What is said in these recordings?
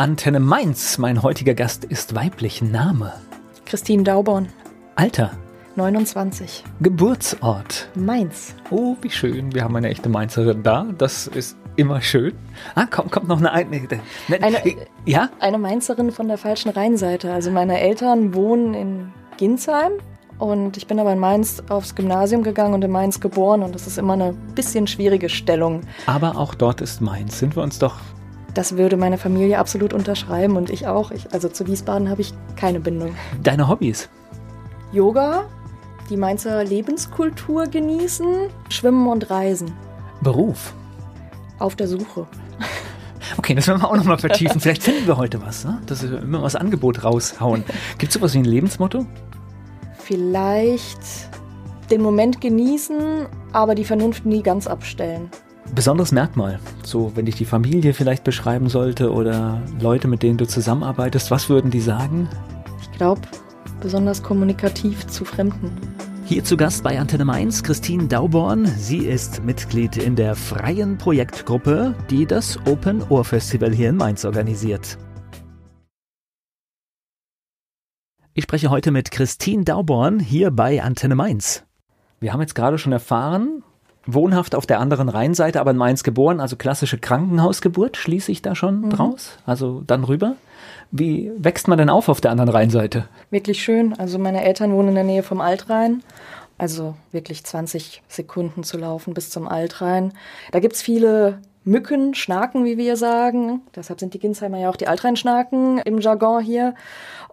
Antenne Mainz. Mein heutiger Gast ist weiblich. Name? Christine Dauborn. Alter? 29. Geburtsort? Mainz. Oh, wie schön. Wir haben eine echte Mainzerin da. Das ist immer schön. Ah, kommt, kommt noch eine, eine, eine, ja? eine Mainzerin von der falschen Rheinseite. Also meine Eltern wohnen in Ginsheim und ich bin aber in Mainz aufs Gymnasium gegangen und in Mainz geboren und das ist immer eine bisschen schwierige Stellung. Aber auch dort ist Mainz. Sind wir uns doch das würde meine Familie absolut unterschreiben und ich auch. Ich, also zu Wiesbaden habe ich keine Bindung. Deine Hobbys? Yoga, die Mainzer Lebenskultur genießen, Schwimmen und Reisen. Beruf? Auf der Suche. Okay, das werden wir auch nochmal vertiefen. Vielleicht finden wir heute was, ne? dass wir immer was Angebot raushauen. Gibt es sowas wie ein Lebensmotto? Vielleicht den Moment genießen, aber die Vernunft nie ganz abstellen besonderes Merkmal? So, wenn ich die Familie vielleicht beschreiben sollte oder Leute, mit denen du zusammenarbeitest, was würden die sagen? Ich glaube, besonders kommunikativ zu Fremden. Hier zu Gast bei Antenne Mainz Christine Dauborn. Sie ist Mitglied in der freien Projektgruppe, die das Open Ohr Festival hier in Mainz organisiert. Ich spreche heute mit Christine Dauborn hier bei Antenne Mainz. Wir haben jetzt gerade schon erfahren, wohnhaft auf der anderen Rheinseite, aber in Mainz geboren, also klassische Krankenhausgeburt, schließe ich da schon mhm. draus? Also dann rüber? Wie wächst man denn auf auf der anderen Rheinseite? Wirklich schön. Also meine Eltern wohnen in der Nähe vom Altrhein. Also wirklich 20 Sekunden zu laufen bis zum Altrhein. Da gibt es viele Mücken, Schnaken, wie wir sagen. Deshalb sind die Ginsheimer ja auch die Altrheinschnaken im Jargon hier.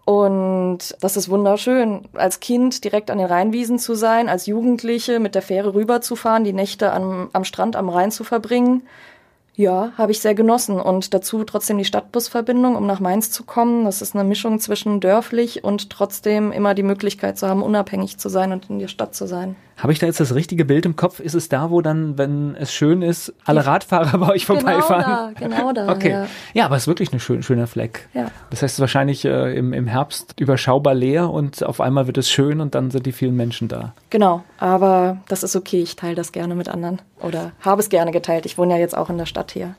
Und das ist wunderschön, als Kind direkt an den Rheinwiesen zu sein, als Jugendliche mit der Fähre rüberzufahren, die Nächte am, am Strand am Rhein zu verbringen. Ja, habe ich sehr genossen. Und dazu trotzdem die Stadtbusverbindung, um nach Mainz zu kommen. Das ist eine Mischung zwischen dörflich und trotzdem immer die Möglichkeit zu haben, unabhängig zu sein und in der Stadt zu sein. Habe ich da jetzt das richtige Bild im Kopf? Ist es da, wo dann, wenn es schön ist, alle Radfahrer bei euch genau vorbeifahren? Genau da, genau da. Okay. Ja, ja aber es ist wirklich ein schön, schöner Fleck. Ja. Das heißt, es ist wahrscheinlich äh, im, im Herbst überschaubar leer und auf einmal wird es schön und dann sind die vielen Menschen da. Genau, aber das ist okay. Ich teile das gerne mit anderen oder habe es gerne geteilt. Ich wohne ja jetzt auch in der Stadt hier.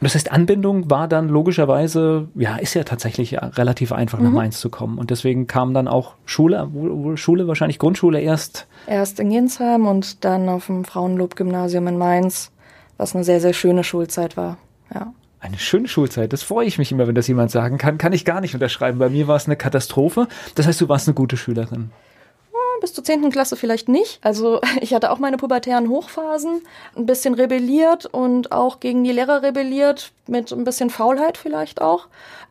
Und das heißt, Anbindung war dann logischerweise, ja, ist ja tatsächlich relativ einfach nach mhm. Mainz zu kommen. Und deswegen kam dann auch Schule, Schule wahrscheinlich Grundschule erst. Erst in Ginsheim und dann auf dem Frauenlob-Gymnasium in Mainz, was eine sehr, sehr schöne Schulzeit war. Ja. Eine schöne Schulzeit, das freue ich mich immer, wenn das jemand sagen kann. Kann ich gar nicht unterschreiben. Bei mir war es eine Katastrophe. Das heißt, du warst eine gute Schülerin bis zur 10. Klasse vielleicht nicht. Also ich hatte auch meine pubertären Hochphasen, ein bisschen rebelliert und auch gegen die Lehrer rebelliert, mit ein bisschen Faulheit vielleicht auch.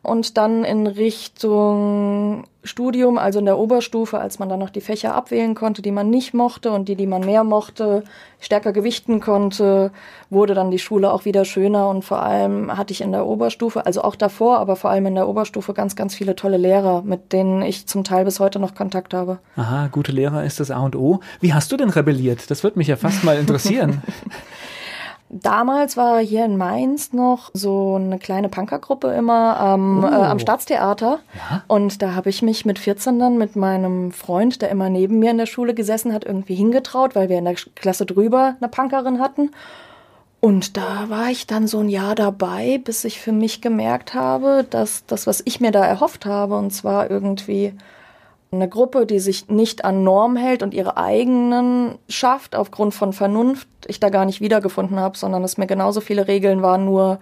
Und dann in Richtung Studium, also in der Oberstufe, als man dann noch die Fächer abwählen konnte, die man nicht mochte und die, die man mehr mochte, stärker gewichten konnte, wurde dann die Schule auch wieder schöner und vor allem hatte ich in der Oberstufe, also auch davor, aber vor allem in der Oberstufe ganz, ganz viele tolle Lehrer, mit denen ich zum Teil bis heute noch Kontakt habe. Aha, gute Lehrer ist das A und O. Wie hast du denn rebelliert? Das würde mich ja fast mal interessieren. Damals war hier in Mainz noch so eine kleine Punkergruppe immer am, oh. äh, am Staatstheater. Ja? Und da habe ich mich mit 14 dann mit meinem Freund, der immer neben mir in der Schule gesessen hat, irgendwie hingetraut, weil wir in der Klasse drüber eine Punkerin hatten. Und da war ich dann so ein Jahr dabei, bis ich für mich gemerkt habe, dass das, was ich mir da erhofft habe, und zwar irgendwie eine Gruppe, die sich nicht an Norm hält und ihre eigenen schafft aufgrund von Vernunft, ich da gar nicht wiedergefunden habe, sondern es mir genauso viele Regeln waren, nur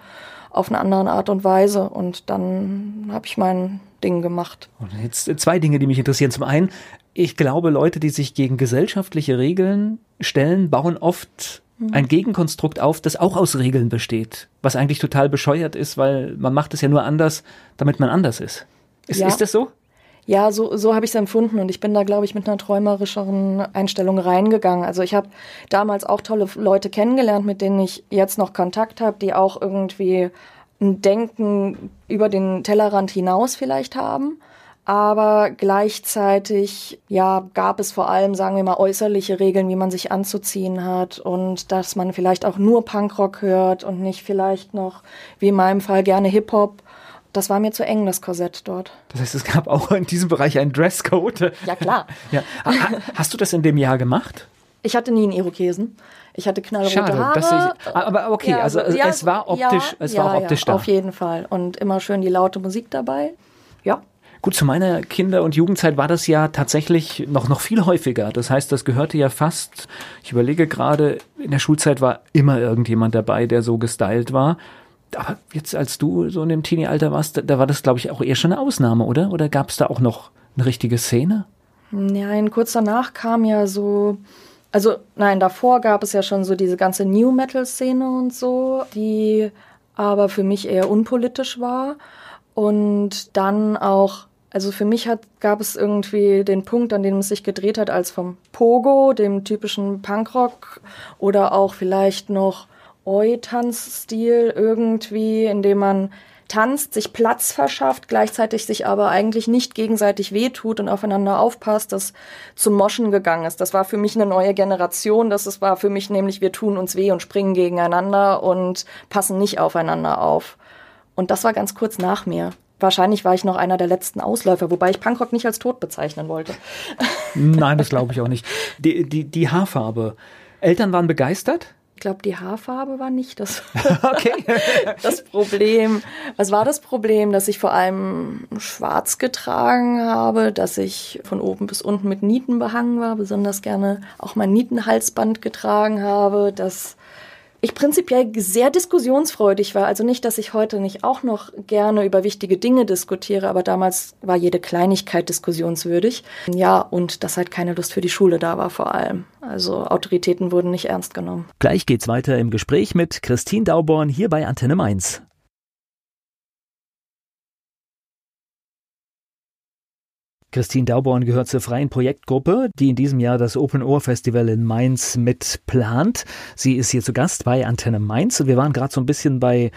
auf eine andere Art und Weise. Und dann habe ich mein Ding gemacht. Und jetzt zwei Dinge, die mich interessieren. Zum einen, ich glaube, Leute, die sich gegen gesellschaftliche Regeln stellen, bauen oft mhm. ein Gegenkonstrukt auf, das auch aus Regeln besteht. Was eigentlich total bescheuert ist, weil man macht es ja nur anders, damit man anders ist. Ist, ja. ist das so? Ja, so, so habe ich es empfunden und ich bin da, glaube ich, mit einer träumerischeren Einstellung reingegangen. Also ich habe damals auch tolle Leute kennengelernt, mit denen ich jetzt noch Kontakt habe, die auch irgendwie ein Denken über den Tellerrand hinaus vielleicht haben. Aber gleichzeitig, ja, gab es vor allem, sagen wir mal, äußerliche Regeln, wie man sich anzuziehen hat und dass man vielleicht auch nur Punkrock hört und nicht vielleicht noch, wie in meinem Fall, gerne Hip-Hop das war mir zu eng, das Korsett dort. Das heißt, es gab auch in diesem Bereich einen Dresscode. Ja, klar. ja. Hast du das in dem Jahr gemacht? Ich hatte nie einen Irokesen. Ich hatte knallrote Schade, Haare. Dass ich, aber okay, ja, also ja, es war optisch, ja, es war optisch da. Auf jeden Fall. Und immer schön die laute Musik dabei. Ja. Gut, zu meiner Kinder- und Jugendzeit war das ja tatsächlich noch, noch viel häufiger. Das heißt, das gehörte ja fast, ich überlege gerade, in der Schulzeit war immer irgendjemand dabei, der so gestylt war. Aber jetzt, als du so in dem Teenie-Alter warst, da, da war das, glaube ich, auch eher schon eine Ausnahme, oder? Oder gab es da auch noch eine richtige Szene? Nein, kurz danach kam ja so, also nein, davor gab es ja schon so diese ganze New Metal-Szene und so, die aber für mich eher unpolitisch war. Und dann auch, also für mich hat, gab es irgendwie den Punkt, an dem es sich gedreht hat, als vom Pogo, dem typischen Punkrock, oder auch vielleicht noch Oi-Tanzstil irgendwie, in dem man tanzt, sich Platz verschafft, gleichzeitig sich aber eigentlich nicht gegenseitig wehtut und aufeinander aufpasst, das zum Moschen gegangen ist. Das war für mich eine neue Generation. Das war für mich nämlich, wir tun uns weh und springen gegeneinander und passen nicht aufeinander auf. Und das war ganz kurz nach mir. Wahrscheinlich war ich noch einer der letzten Ausläufer, wobei ich Punkrock nicht als tot bezeichnen wollte. Nein, das glaube ich auch nicht. Die, die, die Haarfarbe. Eltern waren begeistert? Ich glaube, die Haarfarbe war nicht das, das Problem. Was war das Problem? Dass ich vor allem schwarz getragen habe, dass ich von oben bis unten mit Nieten behangen war, besonders gerne auch mein Nietenhalsband getragen habe, dass ich prinzipiell sehr diskussionsfreudig war. Also nicht, dass ich heute nicht auch noch gerne über wichtige Dinge diskutiere, aber damals war jede Kleinigkeit diskussionswürdig. Ja, und dass halt keine Lust für die Schule da war vor allem. Also Autoritäten wurden nicht ernst genommen. Gleich geht's weiter im Gespräch mit Christine Dauborn hier bei Antenne Mainz. Christine Dauborn gehört zur freien Projektgruppe, die in diesem Jahr das Open Ohr Festival in Mainz mit plant. Sie ist hier zu Gast bei Antenne Mainz und wir waren gerade so ein bisschen bei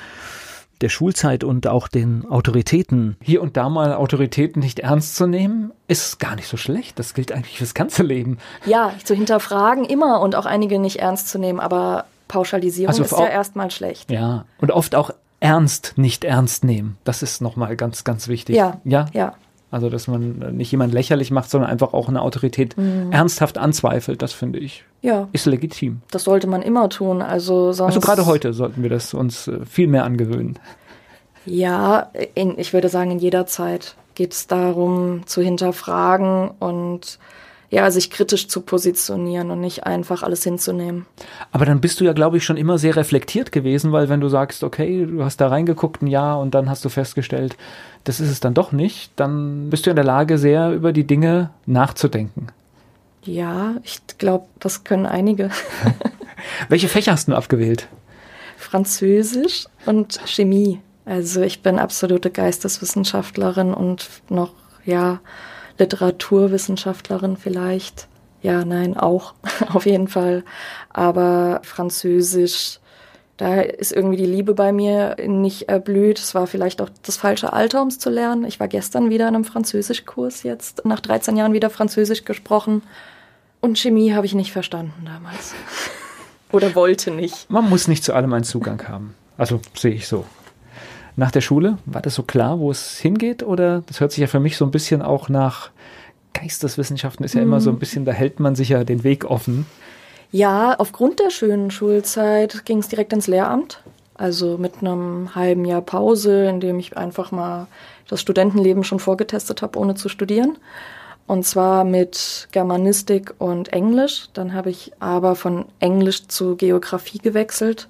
der Schulzeit und auch den Autoritäten. Hier und da mal Autoritäten nicht ernst zu nehmen, ist gar nicht so schlecht. Das gilt eigentlich fürs ganze Leben. Ja, zu hinterfragen immer und auch einige nicht ernst zu nehmen, aber Pauschalisierung also ist ja erstmal schlecht. Ja, und oft auch ernst nicht ernst nehmen. Das ist nochmal ganz, ganz wichtig. Ja, ja. ja. Also, dass man nicht jemand lächerlich macht, sondern einfach auch eine Autorität mhm. ernsthaft anzweifelt, das finde ich. Ja. Ist legitim. Das sollte man immer tun. Also, sonst also gerade heute sollten wir das uns äh, viel mehr angewöhnen. Ja, in, ich würde sagen, in jeder Zeit geht es darum, zu hinterfragen und ja, sich kritisch zu positionieren und nicht einfach alles hinzunehmen. Aber dann bist du ja, glaube ich, schon immer sehr reflektiert gewesen, weil wenn du sagst, okay, du hast da reingeguckt ein Jahr und dann hast du festgestellt, das ist es dann doch nicht, dann bist du in der Lage, sehr über die Dinge nachzudenken. Ja, ich glaube, das können einige. Welche Fächer hast du abgewählt? Französisch und Chemie. Also ich bin absolute Geisteswissenschaftlerin und noch, ja, Literaturwissenschaftlerin vielleicht. Ja, nein, auch auf jeden Fall. Aber Französisch, da ist irgendwie die Liebe bei mir nicht erblüht. Es war vielleicht auch das falsche Alter, um es zu lernen. Ich war gestern wieder in einem Französischkurs, jetzt nach 13 Jahren wieder Französisch gesprochen. Und Chemie habe ich nicht verstanden damals. Oder wollte nicht. Man muss nicht zu allem einen Zugang haben. Also sehe ich so nach der Schule? War das so klar, wo es hingeht? Oder das hört sich ja für mich so ein bisschen auch nach Geisteswissenschaften ist ja mhm. immer so ein mhm. bisschen, da hält man sich ja den Weg offen. Ja, aufgrund der schönen Schulzeit ging es direkt ins Lehramt. Also mit einem halben Jahr Pause, in dem ich einfach mal das Studentenleben schon vorgetestet habe, ohne zu studieren. Und zwar mit Germanistik und Englisch. Dann habe ich aber von Englisch zu Geografie gewechselt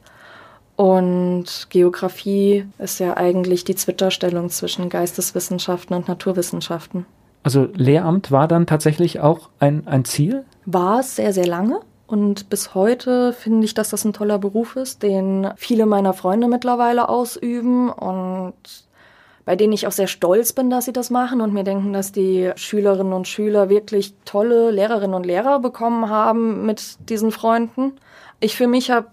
und Geografie ist ja eigentlich die Zwitterstellung zwischen Geisteswissenschaften und Naturwissenschaften. Also Lehramt war dann tatsächlich auch ein, ein Ziel? War es sehr, sehr lange. Und bis heute finde ich, dass das ein toller Beruf ist, den viele meiner Freunde mittlerweile ausüben und bei denen ich auch sehr stolz bin, dass sie das machen und mir denken, dass die Schülerinnen und Schüler wirklich tolle Lehrerinnen und Lehrer bekommen haben mit diesen Freunden. Ich für mich habe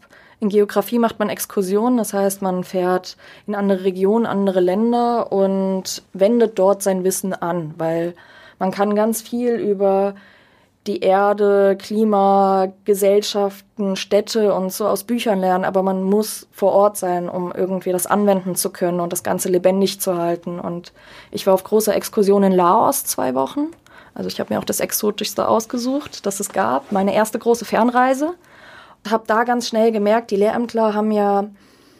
in Geografie macht man Exkursionen, das heißt, man fährt in andere Regionen, andere Länder und wendet dort sein Wissen an, weil man kann ganz viel über die Erde, Klima, Gesellschaften, Städte und so aus Büchern lernen, aber man muss vor Ort sein, um irgendwie das anwenden zu können und das Ganze lebendig zu halten. Und ich war auf großer Exkursion in Laos zwei Wochen Also ich habe mir auch das Exotischste ausgesucht, das es gab. Meine erste große Fernreise. Habe da ganz schnell gemerkt, die Lehrämtler haben ja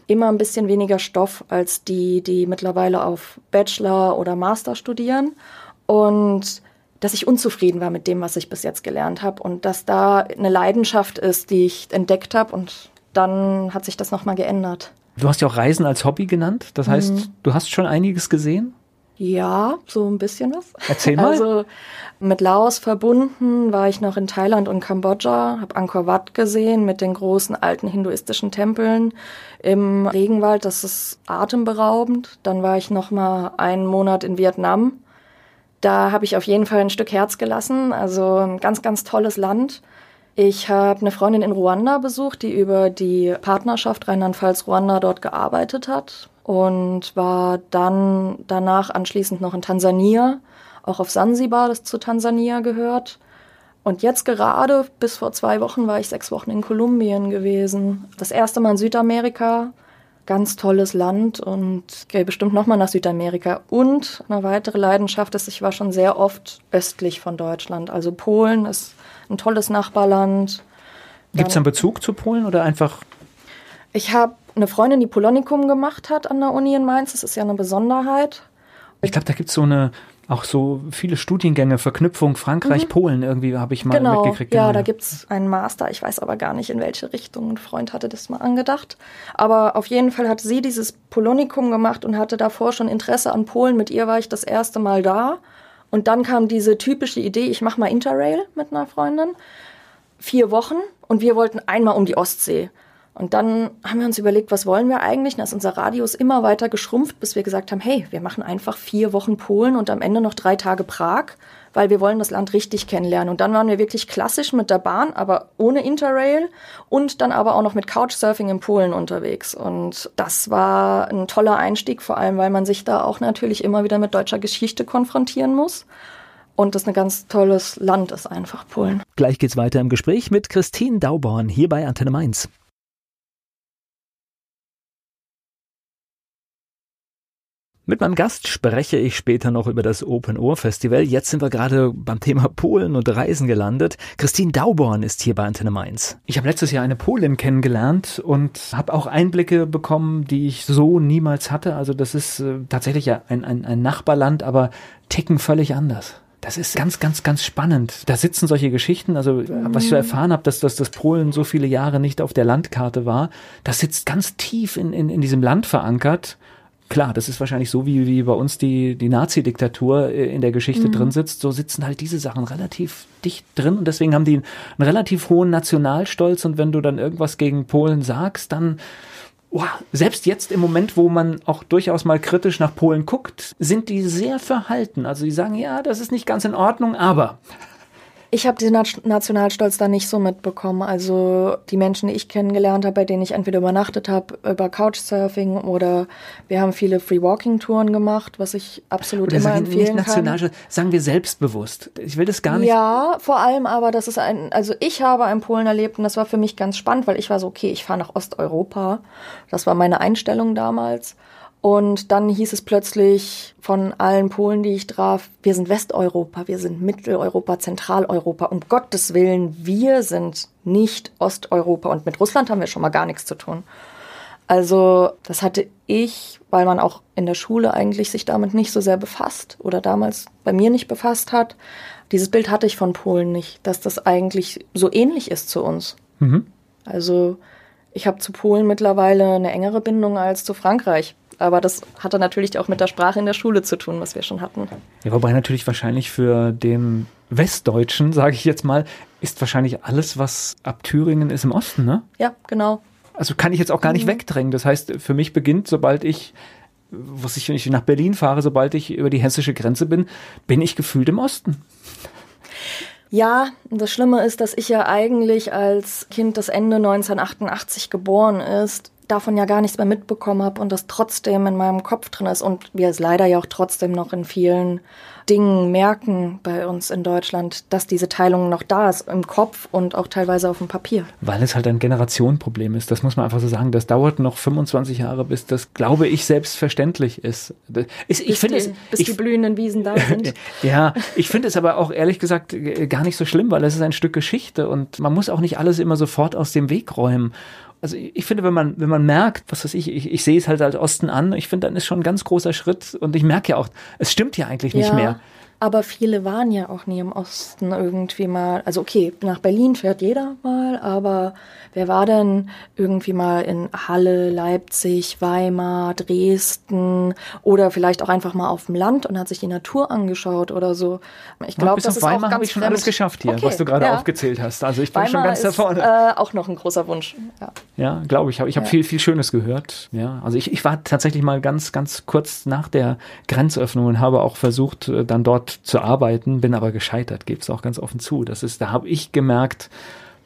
immer ein bisschen weniger Stoff als die, die mittlerweile auf Bachelor oder Master studieren. Und dass ich unzufrieden war mit dem, was ich bis jetzt gelernt habe und dass da eine Leidenschaft ist, die ich entdeckt habe und dann hat sich das nochmal geändert. Du hast ja auch Reisen als Hobby genannt. Das heißt, mhm. du hast schon einiges gesehen? Ja, so ein bisschen was. Erzähl mal. Also mit Laos verbunden war ich noch in Thailand und Kambodscha, habe Angkor Wat gesehen mit den großen alten hinduistischen Tempeln im Regenwald. Das ist atemberaubend. Dann war ich noch mal einen Monat in Vietnam. Da habe ich auf jeden Fall ein Stück Herz gelassen. Also ein ganz, ganz tolles Land. Ich habe eine Freundin in Ruanda besucht, die über die Partnerschaft Rheinland-Pfalz-Ruanda dort gearbeitet hat und war dann danach anschließend noch in Tansania, auch auf Sansibar, das zu Tansania gehört. Und jetzt gerade, bis vor zwei Wochen, war ich sechs Wochen in Kolumbien gewesen. Das erste Mal in Südamerika. Ganz tolles Land und gehe bestimmt nochmal nach Südamerika. Und eine weitere Leidenschaft ist, ich war schon sehr oft östlich von Deutschland. Also Polen ist ein tolles Nachbarland. Gibt es einen Bezug zu Polen oder einfach? Ich habe eine Freundin, die Polonikum gemacht hat an der Uni in Mainz. Das ist ja eine Besonderheit. Ich glaube, da gibt es so eine, auch so viele Studiengänge, Verknüpfung Frankreich, mhm. Polen irgendwie, habe ich mal genau. mitgekriegt. Ja, genau. da gibt es einen Master. Ich weiß aber gar nicht, in welche Richtung. Ein Freund hatte das mal angedacht. Aber auf jeden Fall hat sie dieses Polonikum gemacht und hatte davor schon Interesse an Polen. Mit ihr war ich das erste Mal da. Und dann kam diese typische Idee, ich mache mal Interrail mit einer Freundin. Vier Wochen und wir wollten einmal um die Ostsee. Und dann haben wir uns überlegt, was wollen wir eigentlich? Und da ist unser Radius immer weiter geschrumpft, bis wir gesagt haben, hey, wir machen einfach vier Wochen Polen und am Ende noch drei Tage Prag, weil wir wollen das Land richtig kennenlernen. Und dann waren wir wirklich klassisch mit der Bahn, aber ohne Interrail und dann aber auch noch mit Couchsurfing in Polen unterwegs. Und das war ein toller Einstieg, vor allem, weil man sich da auch natürlich immer wieder mit deutscher Geschichte konfrontieren muss. Und das ein ganz tolles Land ist einfach, Polen. Gleich geht's weiter im Gespräch mit Christine Dauborn hier bei Antenne Mainz. Mit meinem Gast spreche ich später noch über das Open Ohr Festival. Jetzt sind wir gerade beim Thema Polen und Reisen gelandet. Christine Dauborn ist hier bei Antenne Mainz. Ich habe letztes Jahr eine Polin kennengelernt und habe auch Einblicke bekommen, die ich so niemals hatte. Also das ist äh, tatsächlich ja ein, ein, ein Nachbarland, aber ticken völlig anders. Das ist ganz, ganz, ganz spannend. Da sitzen solche Geschichten, also was ich so erfahren habe, dass, dass das Polen so viele Jahre nicht auf der Landkarte war, das sitzt ganz tief in, in, in diesem Land verankert klar, das ist wahrscheinlich so, wie, wie bei uns die, die Nazi-Diktatur äh, in der Geschichte mhm. drin sitzt. So sitzen halt diese Sachen relativ dicht drin und deswegen haben die einen, einen relativ hohen Nationalstolz und wenn du dann irgendwas gegen Polen sagst, dann wow, selbst jetzt im Moment, wo man auch durchaus mal kritisch nach Polen guckt, sind die sehr verhalten. Also die sagen, ja, das ist nicht ganz in Ordnung, aber ich habe den Nationalstolz da nicht so mitbekommen. Also die Menschen, die ich kennengelernt habe, bei denen ich entweder übernachtet habe über Couchsurfing oder wir haben viele Free-Walking-Touren gemacht, was ich absolut oder immer sagen, empfehlen nicht kann. Sagen wir selbstbewusst. Ich will das gar nicht. Ja, vor allem aber, das ist ein, also ich habe einen Polen erlebt und das war für mich ganz spannend, weil ich war so, okay, ich fahre nach Osteuropa. Das war meine Einstellung damals. Und dann hieß es plötzlich von allen Polen, die ich traf, wir sind Westeuropa, wir sind Mitteleuropa, Zentraleuropa. Um Gottes Willen, wir sind nicht Osteuropa. Und mit Russland haben wir schon mal gar nichts zu tun. Also das hatte ich, weil man auch in der Schule eigentlich sich damit nicht so sehr befasst oder damals bei mir nicht befasst hat. Dieses Bild hatte ich von Polen nicht, dass das eigentlich so ähnlich ist zu uns. Mhm. Also ich habe zu Polen mittlerweile eine engere Bindung als zu Frankreich. Aber das hatte natürlich auch mit der Sprache in der Schule zu tun, was wir schon hatten. Ja, wobei natürlich wahrscheinlich für den Westdeutschen, sage ich jetzt mal, ist wahrscheinlich alles, was ab Thüringen ist im Osten, ne? Ja, genau. Also kann ich jetzt auch gar nicht mhm. wegdrängen. Das heißt, für mich beginnt, sobald ich, was ich, wenn ich nach Berlin fahre, sobald ich über die hessische Grenze bin, bin ich gefühlt im Osten. Ja, das Schlimme ist, dass ich ja eigentlich als Kind, das Ende 1988 geboren ist, davon ja gar nichts mehr mitbekommen habe und das trotzdem in meinem Kopf drin ist und wir es leider ja auch trotzdem noch in vielen Dingen merken bei uns in Deutschland, dass diese Teilung noch da ist im Kopf und auch teilweise auf dem Papier. Weil es halt ein Generationenproblem ist, das muss man einfach so sagen. Das dauert noch 25 Jahre, bis das, glaube ich, selbstverständlich ist. ich bis finde es, bis ich, die blühenden Wiesen da sind. ja, ich finde es aber auch ehrlich gesagt gar nicht so schlimm, weil es ist ein Stück Geschichte und man muss auch nicht alles immer sofort aus dem Weg räumen also ich finde, wenn man, wenn man merkt, was weiß ich, ich, ich sehe es halt als Osten an, ich finde, dann ist schon ein ganz großer Schritt und ich merke ja auch, es stimmt ja eigentlich nicht ja. mehr. Aber viele waren ja auch nie im Osten irgendwie mal. Also okay, nach Berlin fährt jeder mal, aber wer war denn irgendwie mal in Halle, Leipzig, Weimar, Dresden oder vielleicht auch einfach mal auf dem Land und hat sich die Natur angeschaut oder so? Ich glaube, das ist Weimar habe ich schon fremd. alles geschafft hier, okay, was du gerade ja. aufgezählt hast. Also ich bin Weimar schon ganz ist, da vorne. Äh, auch noch ein großer Wunsch. Ja, ja glaube ich. Ich habe ja. viel, viel Schönes gehört. Ja, also ich, ich war tatsächlich mal ganz, ganz kurz nach der Grenzöffnung und habe auch versucht, äh, dann dort zu arbeiten, bin aber gescheitert, gebe es auch ganz offen zu. Das ist, da habe ich gemerkt,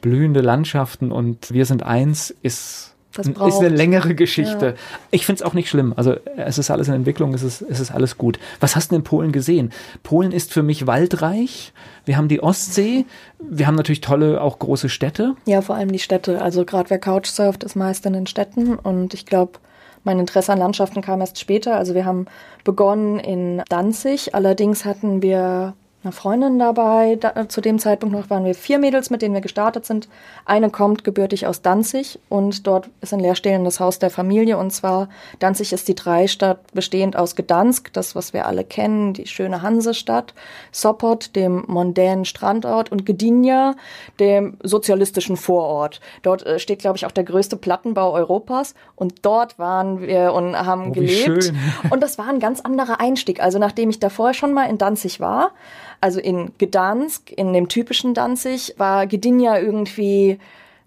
blühende Landschaften und wir sind eins ist ist eine längere Geschichte. Ja. Ich finde es auch nicht schlimm. Also es ist alles in Entwicklung, es ist, es ist alles gut. Was hast du in Polen gesehen? Polen ist für mich waldreich. Wir haben die Ostsee. Wir haben natürlich tolle, auch große Städte. Ja, vor allem die Städte. Also gerade wer Couchsurft, ist meist in den Städten. Und ich glaube, mein Interesse an Landschaften kam erst später. Also wir haben begonnen in Danzig. Allerdings hatten wir einer Freundin dabei. Da, zu dem Zeitpunkt noch waren wir vier Mädels, mit denen wir gestartet sind. Eine kommt gebürtig aus Danzig und dort ist ein leerstehendes Haus der Familie. Und zwar Danzig ist die Dreistadt bestehend aus Gdansk, das was wir alle kennen, die schöne Hansestadt, Sopot, dem mondänen Strandort und Gdynia, dem sozialistischen Vorort. Dort äh, steht, glaube ich, auch der größte Plattenbau Europas. Und dort waren wir und haben oh, gelebt. Und das war ein ganz anderer Einstieg. Also nachdem ich da vorher schon mal in Danzig war, also in Gdansk, in dem typischen Danzig, war Gdynia irgendwie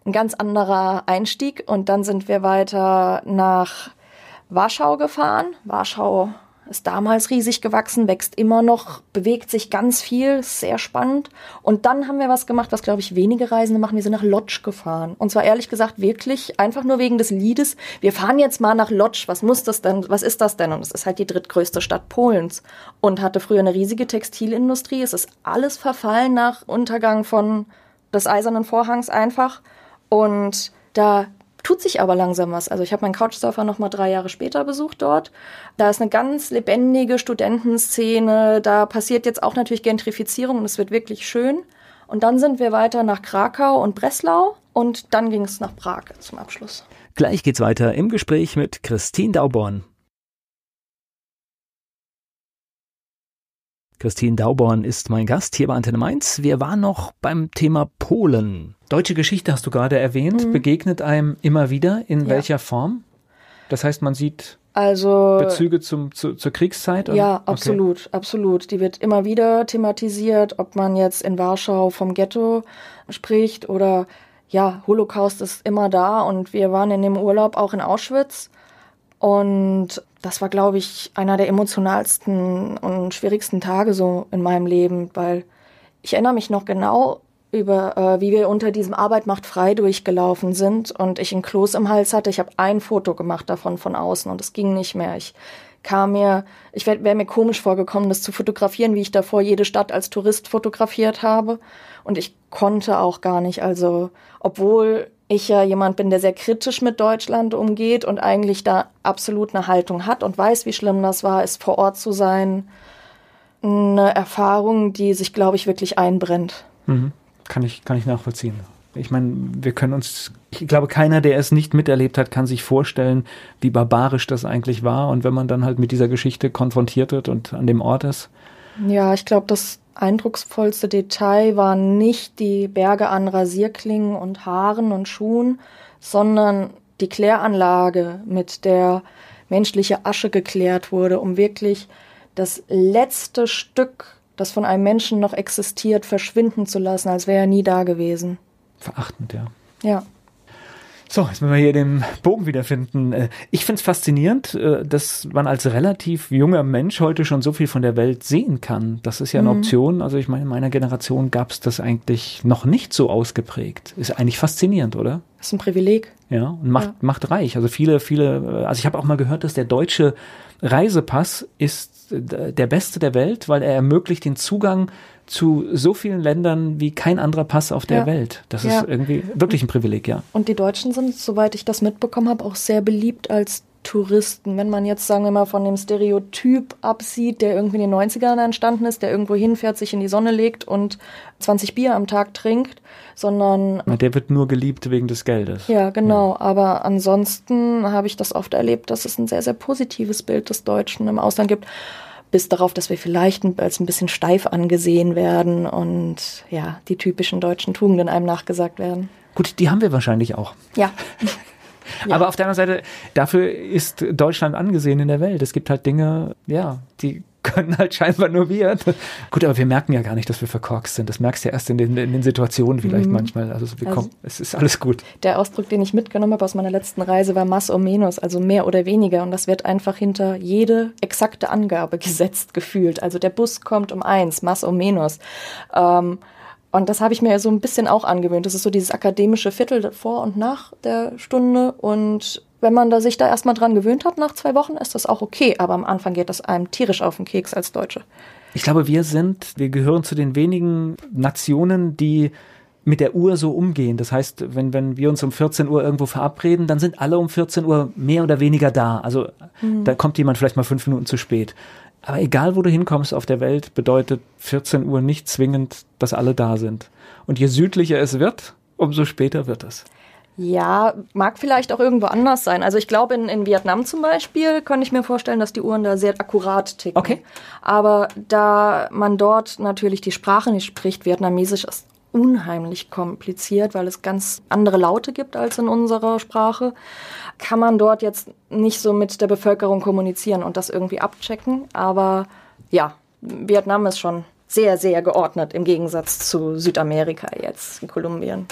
ein ganz anderer Einstieg. Und dann sind wir weiter nach Warschau gefahren. Warschau ist damals riesig gewachsen, wächst immer noch, bewegt sich ganz viel, sehr spannend. Und dann haben wir was gemacht, was, glaube ich, wenige Reisende machen. Wir sind nach Lodz gefahren. Und zwar ehrlich gesagt wirklich einfach nur wegen des Liedes. Wir fahren jetzt mal nach Lodz. Was muss das denn? Was ist das denn? Und es ist halt die drittgrößte Stadt Polens und hatte früher eine riesige Textilindustrie. Es ist alles verfallen nach Untergang von des Eisernen Vorhangs einfach. Und da tut sich aber langsam was. Also ich habe meinen Couchsurfer noch mal drei Jahre später besucht dort. Da ist eine ganz lebendige Studentenszene. Da passiert jetzt auch natürlich Gentrifizierung und es wird wirklich schön. Und dann sind wir weiter nach Krakau und Breslau und dann ging es nach Prag zum Abschluss. Gleich geht's weiter im Gespräch mit Christine Dauborn. Christine Dauborn ist mein Gast hier bei Antenne Mainz. Wir waren noch beim Thema Polen. Deutsche Geschichte hast du gerade erwähnt, mhm. begegnet einem immer wieder. In ja. welcher Form? Das heißt, man sieht also Bezüge zum, zu, zur Kriegszeit? Oder? Ja, absolut, okay. absolut. Die wird immer wieder thematisiert, ob man jetzt in Warschau vom Ghetto spricht oder ja, Holocaust ist immer da und wir waren in dem Urlaub auch in Auschwitz und das war, glaube ich, einer der emotionalsten und schwierigsten Tage so in meinem Leben, weil ich erinnere mich noch genau über, äh, wie wir unter diesem Arbeit macht frei durchgelaufen sind und ich ein Kloß im Hals hatte. Ich habe ein Foto gemacht davon von außen und es ging nicht mehr. Ich kam mir, ich wäre wär mir komisch vorgekommen, das zu fotografieren, wie ich davor jede Stadt als Tourist fotografiert habe. Und ich konnte auch gar nicht. Also, obwohl ich ja jemand bin, der sehr kritisch mit Deutschland umgeht und eigentlich da absolut eine Haltung hat und weiß, wie schlimm das war, ist vor Ort zu sein, eine Erfahrung, die sich, glaube ich, wirklich einbrennt. Mhm. Kann ich, kann ich nachvollziehen. Ich meine, wir können uns, ich glaube, keiner, der es nicht miterlebt hat, kann sich vorstellen, wie barbarisch das eigentlich war. Und wenn man dann halt mit dieser Geschichte konfrontiert wird und an dem Ort ist. Ja, ich glaube, das eindrucksvollste Detail waren nicht die Berge an Rasierklingen und Haaren und Schuhen, sondern die Kläranlage, mit der menschliche Asche geklärt wurde, um wirklich das letzte Stück, das von einem Menschen noch existiert, verschwinden zu lassen, als wäre er nie da gewesen. Verachtend, ja. Ja. So, jetzt müssen wir hier den Bogen wiederfinden. Äh, ich finde es faszinierend, äh, dass man als relativ junger Mensch heute schon so viel von der Welt sehen kann. Das ist ja eine mhm. Option. Also ich meine, in meiner Generation gab es das eigentlich noch nicht so ausgeprägt. Ist eigentlich faszinierend, oder? Das ist ein Privileg. Ja, und macht, ja. macht reich. Also viele, viele, also ich habe auch mal gehört, dass der deutsche Reisepass ist der beste der Welt, weil er ermöglicht den Zugang zu so vielen Ländern wie kein anderer Pass auf der ja. Welt. Das ja. ist irgendwie wirklich ein Privileg, ja. Und die Deutschen sind, soweit ich das mitbekommen habe, auch sehr beliebt als Touristen. Wenn man jetzt, sagen wir mal, von dem Stereotyp absieht, der irgendwie in den 90ern entstanden ist, der irgendwo hinfährt, sich in die Sonne legt und 20 Bier am Tag trinkt, sondern. Der wird nur geliebt wegen des Geldes. Ja, genau. Ja. Aber ansonsten habe ich das oft erlebt, dass es ein sehr, sehr positives Bild des Deutschen im Ausland gibt bis darauf, dass wir vielleicht als ein bisschen steif angesehen werden und ja, die typischen deutschen Tugenden einem nachgesagt werden. Gut, die haben wir wahrscheinlich auch. Ja. Ja. Aber auf der anderen Seite, dafür ist Deutschland angesehen in der Welt. Es gibt halt Dinge, ja, die können halt scheinbar nur wir. Gut, aber wir merken ja gar nicht, dass wir verkorkst sind. Das merkst du ja erst in den, in den Situationen vielleicht mhm. manchmal. Also, wir also, kommen, es ist alles gut. Der Ausdruck, den ich mitgenommen habe aus meiner letzten Reise, war más o menos, also mehr oder weniger. Und das wird einfach hinter jede exakte Angabe gesetzt gefühlt. Also der Bus kommt um eins, más o menos. Ähm, und das habe ich mir so ein bisschen auch angewöhnt. Das ist so dieses akademische Viertel vor und nach der Stunde. Und wenn man da sich da erstmal dran gewöhnt hat nach zwei Wochen, ist das auch okay. Aber am Anfang geht das einem tierisch auf den Keks als Deutsche. Ich glaube, wir sind, wir gehören zu den wenigen Nationen, die mit der Uhr so umgehen. Das heißt, wenn, wenn wir uns um 14 Uhr irgendwo verabreden, dann sind alle um 14 Uhr mehr oder weniger da. Also mhm. da kommt jemand vielleicht mal fünf Minuten zu spät. Aber egal, wo du hinkommst auf der Welt, bedeutet 14 Uhr nicht zwingend, dass alle da sind. Und je südlicher es wird, umso später wird es. Ja, mag vielleicht auch irgendwo anders sein. Also ich glaube, in, in Vietnam zum Beispiel könnte ich mir vorstellen, dass die Uhren da sehr akkurat ticken. Okay. Aber da man dort natürlich die Sprache nicht spricht, Vietnamesisch ist unheimlich kompliziert, weil es ganz andere Laute gibt als in unserer Sprache kann man dort jetzt nicht so mit der Bevölkerung kommunizieren und das irgendwie abchecken. Aber ja, Vietnam ist schon sehr, sehr geordnet im Gegensatz zu Südamerika jetzt, in Kolumbien.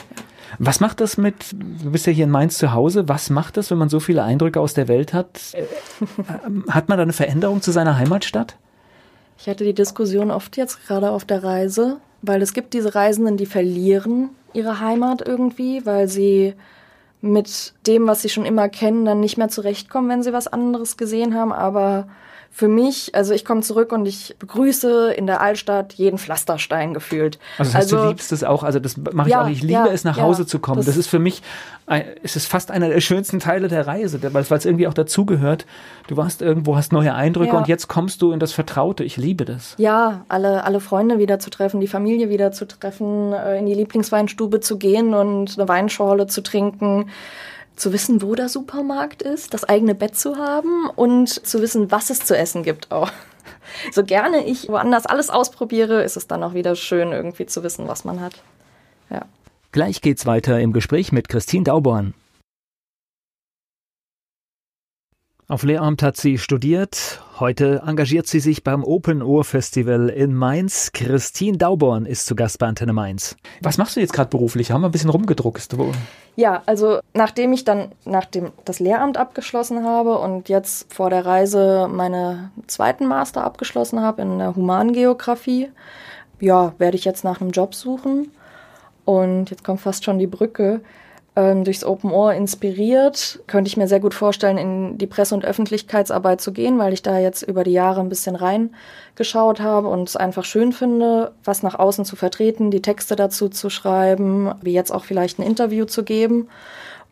Was macht das mit, du bist ja hier in Mainz zu Hause, was macht das, wenn man so viele Eindrücke aus der Welt hat? Äh, hat man da eine Veränderung zu seiner Heimatstadt? Ich hatte die Diskussion oft jetzt gerade auf der Reise, weil es gibt diese Reisenden, die verlieren ihre Heimat irgendwie, weil sie mit dem, was sie schon immer kennen, dann nicht mehr zurechtkommen, wenn sie was anderes gesehen haben. Aber für mich, also ich komme zurück und ich begrüße in der Altstadt jeden Pflasterstein gefühlt. Also das heißt, also, du liebst es auch, also das mache ich ja, auch, ich liebe ja, es, nach ja, Hause zu kommen. Das, das, ist für mich, es ist fast einer der schönsten Teile der Reise, weil es irgendwie auch dazugehört. Du warst irgendwo, hast neue Eindrücke und jetzt kommst du in das Vertraute. Ich liebe das. Ja, alle, alle Freunde wieder zu treffen, die Familie wieder zu treffen, äh, in die Lieblingsweinstube zu gehen und eine Weinschorle zu trinken zu wissen, wo der Supermarkt ist, das eigene Bett zu haben und zu wissen, was es zu essen gibt auch. So gerne ich woanders alles ausprobiere, ist es dann auch wieder schön, irgendwie zu wissen, was man hat. Ja. Gleich geht's weiter im Gespräch mit Christine Dauborn. Auf Lehramt hat sie studiert. Heute engagiert sie sich beim Open Ohr Festival in Mainz. Christine Dauborn ist zu Gast bei Antenne Mainz. Was machst du jetzt gerade beruflich? Haben wir ein bisschen rumgedruckst. Ja, also nachdem ich dann nach dem, das Lehramt abgeschlossen habe und jetzt vor der Reise meine zweiten Master abgeschlossen habe in der Humangeografie, ja, werde ich jetzt nach einem Job suchen. Und jetzt kommt fast schon die Brücke ähm, durchs Open Ohr inspiriert, könnte ich mir sehr gut vorstellen, in die Presse- und Öffentlichkeitsarbeit zu gehen, weil ich da jetzt über die Jahre ein bisschen reingeschaut habe und es einfach schön finde, was nach außen zu vertreten, die Texte dazu zu schreiben, wie jetzt auch vielleicht ein Interview zu geben.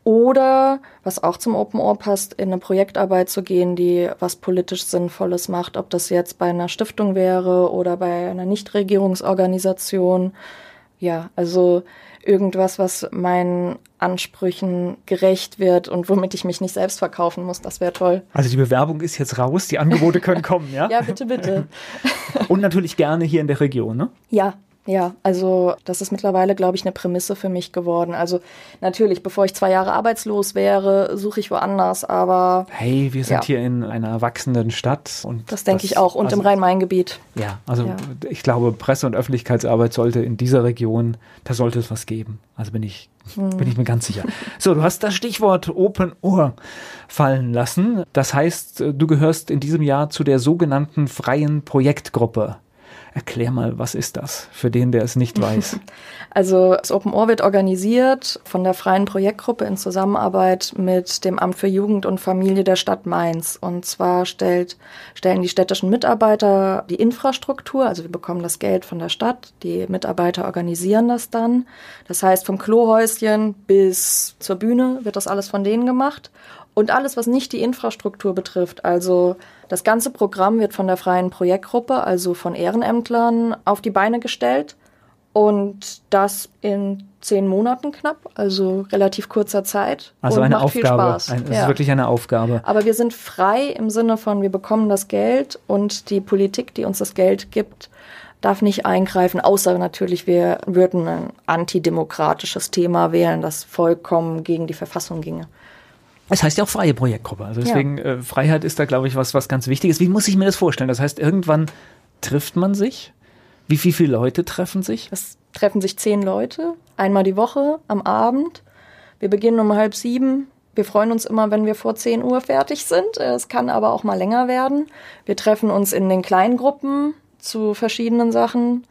Oder, was auch zum Open Ohr passt, in eine Projektarbeit zu gehen, die was politisch Sinnvolles macht, ob das jetzt bei einer Stiftung wäre oder bei einer Nichtregierungsorganisation. Ja, also irgendwas, was meinen Ansprüchen gerecht wird und womit ich mich nicht selbst verkaufen muss. Das wäre toll. Also die Bewerbung ist jetzt raus, die Angebote können kommen, ja? ja, bitte, bitte. und natürlich gerne hier in der Region, ne? Ja, ja, also das ist mittlerweile, glaube ich, eine Prämisse für mich geworden. Also natürlich, bevor ich zwei Jahre arbeitslos wäre, suche ich woanders, aber. Hey, wir sind ja. hier in einer wachsenden Stadt und. Das denke ich auch und also, im Rhein-Main-Gebiet. Ja, also ja. ich glaube, Presse- und Öffentlichkeitsarbeit sollte in dieser Region, da sollte es was geben. Also bin ich, hm. bin ich mir ganz sicher. So, du hast das Stichwort Open Ohr fallen lassen. Das heißt, du gehörst in diesem Jahr zu der sogenannten freien Projektgruppe. Erklär mal, was ist das für den, der es nicht weiß? Also das Open Ohr wird organisiert von der freien Projektgruppe in Zusammenarbeit mit dem Amt für Jugend und Familie der Stadt Mainz. Und zwar stellt, stellen die städtischen Mitarbeiter die Infrastruktur, also wir bekommen das Geld von der Stadt, die Mitarbeiter organisieren das dann. Das heißt, vom Klohäuschen bis zur Bühne wird das alles von denen gemacht. Und alles, was nicht die Infrastruktur betrifft, also das ganze Programm wird von der freien Projektgruppe, also von Ehrenämtlern, auf die Beine gestellt. Und das in zehn Monaten knapp, also relativ kurzer Zeit. Also eine Aufgabe. Es ja. ist wirklich eine Aufgabe. Aber wir sind frei im Sinne von, wir bekommen das Geld und die Politik, die uns das Geld gibt, darf nicht eingreifen, außer natürlich, wir würden ein antidemokratisches Thema wählen, das vollkommen gegen die Verfassung ginge. Es heißt ja auch freie Projektgruppe. Also deswegen, ja. äh, Freiheit ist da, glaube ich, was, was ganz Wichtiges. Wie muss ich mir das vorstellen? Das heißt, irgendwann trifft man sich? Wie, wie viele Leute treffen sich? Es treffen sich zehn Leute, einmal die Woche, am Abend. Wir beginnen um halb sieben. Wir freuen uns immer, wenn wir vor zehn Uhr fertig sind. Es kann aber auch mal länger werden. Wir treffen uns in den kleinen Gruppen zu verschiedenen Sachen.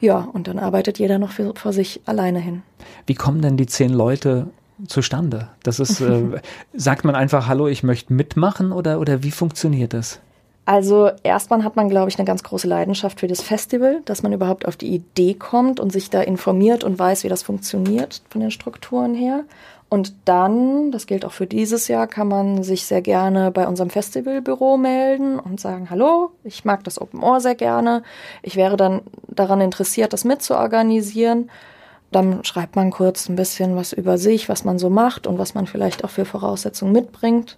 Ja, und dann arbeitet jeder noch für, vor sich alleine hin. Wie kommen denn die zehn Leute zustande? Das ist, äh, sagt man einfach, hallo, ich möchte mitmachen oder, oder wie funktioniert das? Also erstmal hat man, glaube ich, eine ganz große Leidenschaft für das Festival, dass man überhaupt auf die Idee kommt und sich da informiert und weiß, wie das funktioniert von den Strukturen her. Und dann, das gilt auch für dieses Jahr, kann man sich sehr gerne bei unserem Festivalbüro melden und sagen, hallo, ich mag das Open Ohr sehr gerne. Ich wäre dann daran interessiert, das mitzuorganisieren. Dann schreibt man kurz ein bisschen was über sich, was man so macht und was man vielleicht auch für Voraussetzungen mitbringt.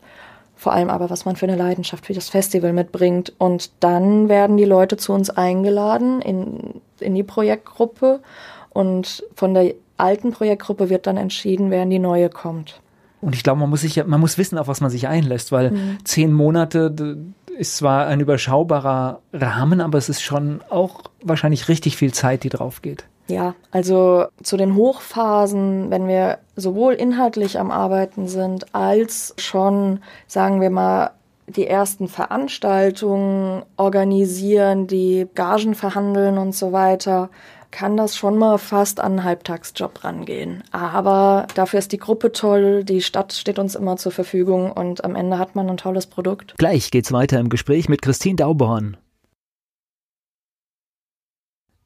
Vor allem aber, was man für eine Leidenschaft für das Festival mitbringt. Und dann werden die Leute zu uns eingeladen in, in die Projektgruppe. Und von der alten Projektgruppe wird dann entschieden, wer in die neue kommt. Und ich glaube, man muss sich man muss wissen, auf was man sich einlässt, weil mhm. zehn Monate ist zwar ein überschaubarer Rahmen, aber es ist schon auch wahrscheinlich richtig viel Zeit, die drauf geht. Ja, also zu den Hochphasen, wenn wir sowohl inhaltlich am Arbeiten sind, als schon, sagen wir mal, die ersten Veranstaltungen organisieren, die Gagen verhandeln und so weiter, kann das schon mal fast an einen Halbtagsjob rangehen. Aber dafür ist die Gruppe toll, die Stadt steht uns immer zur Verfügung und am Ende hat man ein tolles Produkt. Gleich geht's weiter im Gespräch mit Christine Dauborn.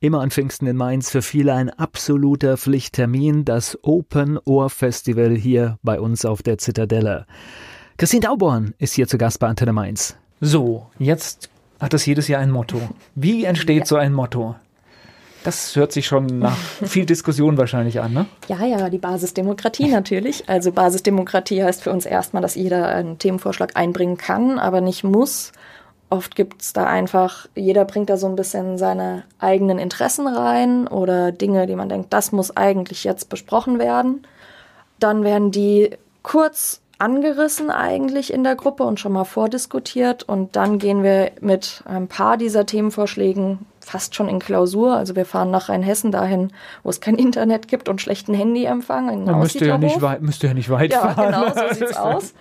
Immer an Pfingsten in Mainz für viele ein absoluter Pflichttermin, das Open Ohr Festival hier bei uns auf der Zitadelle. Christine Dauborn ist hier zu Gast bei Antenne Mainz. So, jetzt hat das jedes Jahr ein Motto. Wie entsteht ja. so ein Motto? Das hört sich schon nach viel Diskussion wahrscheinlich an, ne? Ja, ja, die Basisdemokratie natürlich. Also Basisdemokratie heißt für uns erstmal, dass jeder einen Themenvorschlag einbringen kann, aber nicht muss. Oft gibt's da einfach, jeder bringt da so ein bisschen seine eigenen Interessen rein oder Dinge, die man denkt, das muss eigentlich jetzt besprochen werden. Dann werden die kurz angerissen eigentlich in der Gruppe und schon mal vordiskutiert und dann gehen wir mit ein paar dieser Themenvorschlägen fast schon in Klausur. Also wir fahren nach Rheinhessen dahin, wo es kein Internet gibt und schlechten Handyempfang. In Man müsste ja, nicht weit, müsste ja nicht weit ja, fahren. Ja, genau, so sieht's aus.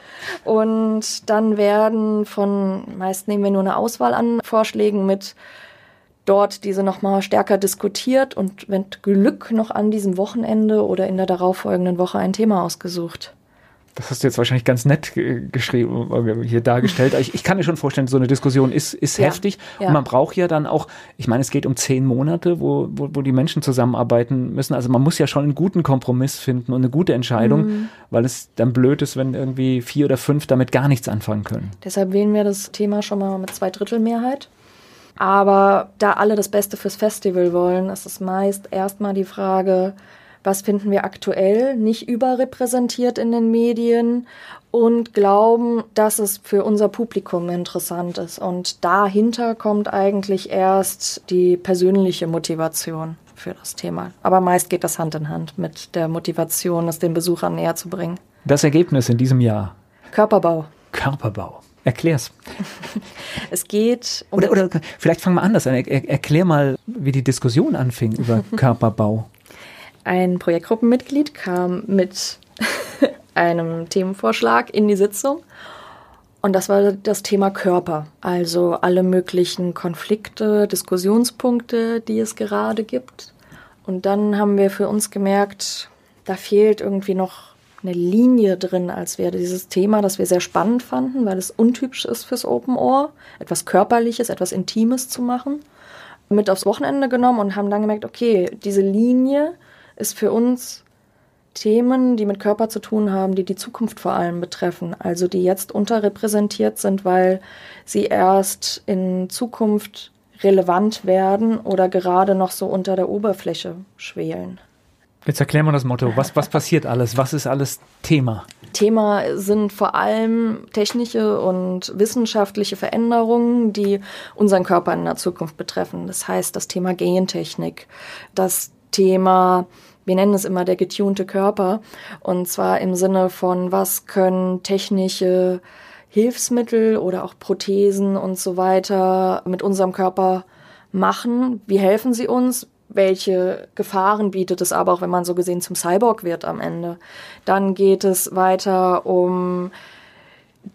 Und dann werden von, meist nehmen wir nur eine Auswahl an Vorschlägen mit, dort diese nochmal stärker diskutiert und wenn Glück noch an diesem Wochenende oder in der darauffolgenden Woche ein Thema ausgesucht das hast du jetzt wahrscheinlich ganz nett geschrieben, hier dargestellt. Ich, ich kann mir schon vorstellen, so eine Diskussion ist, ist ja, heftig. Ja. Und man braucht ja dann auch, ich meine, es geht um zehn Monate, wo, wo, wo die Menschen zusammenarbeiten müssen. Also man muss ja schon einen guten Kompromiss finden und eine gute Entscheidung, mhm. weil es dann blöd ist, wenn irgendwie vier oder fünf damit gar nichts anfangen können. Deshalb wählen wir das Thema schon mal mit zwei Drittel Mehrheit. Aber da alle das Beste fürs Festival wollen, ist es meist erstmal die Frage, was finden wir aktuell nicht überrepräsentiert in den Medien und glauben, dass es für unser Publikum interessant ist. Und dahinter kommt eigentlich erst die persönliche Motivation für das Thema. Aber meist geht das Hand in Hand mit der Motivation, es den Besuchern näher zu bringen. Das Ergebnis in diesem Jahr? Körperbau. Körperbau. Erklär's. es geht um oder, oder vielleicht fangen wir anders an. Er, erklär mal, wie die Diskussion anfing über Körperbau ein Projektgruppenmitglied kam mit einem Themenvorschlag in die Sitzung Und das war das Thema Körper. Also alle möglichen Konflikte, Diskussionspunkte, die es gerade gibt. Und dann haben wir für uns gemerkt, da fehlt irgendwie noch eine Linie drin, als wäre dieses Thema, das wir sehr spannend fanden, weil es untypisch ist fürs Open Ohr, etwas Körperliches, etwas Intimes zu machen, mit aufs Wochenende genommen und haben dann gemerkt, okay, diese Linie ist für uns Themen, die mit Körper zu tun haben, die die Zukunft vor allem betreffen, also die jetzt unterrepräsentiert sind, weil sie erst in Zukunft relevant werden oder gerade noch so unter der Oberfläche schwelen. Jetzt erklären wir das Motto. Was, was passiert alles? Was ist alles Thema? Thema sind vor allem technische und wissenschaftliche Veränderungen, die unseren Körper in der Zukunft betreffen. Das heißt, das Thema Gentechnik, das Thema, wir nennen es immer der getunte Körper, und zwar im Sinne von, was können technische Hilfsmittel oder auch Prothesen und so weiter mit unserem Körper machen? Wie helfen sie uns? welche Gefahren bietet es aber auch, wenn man so gesehen zum Cyborg wird am Ende. Dann geht es weiter um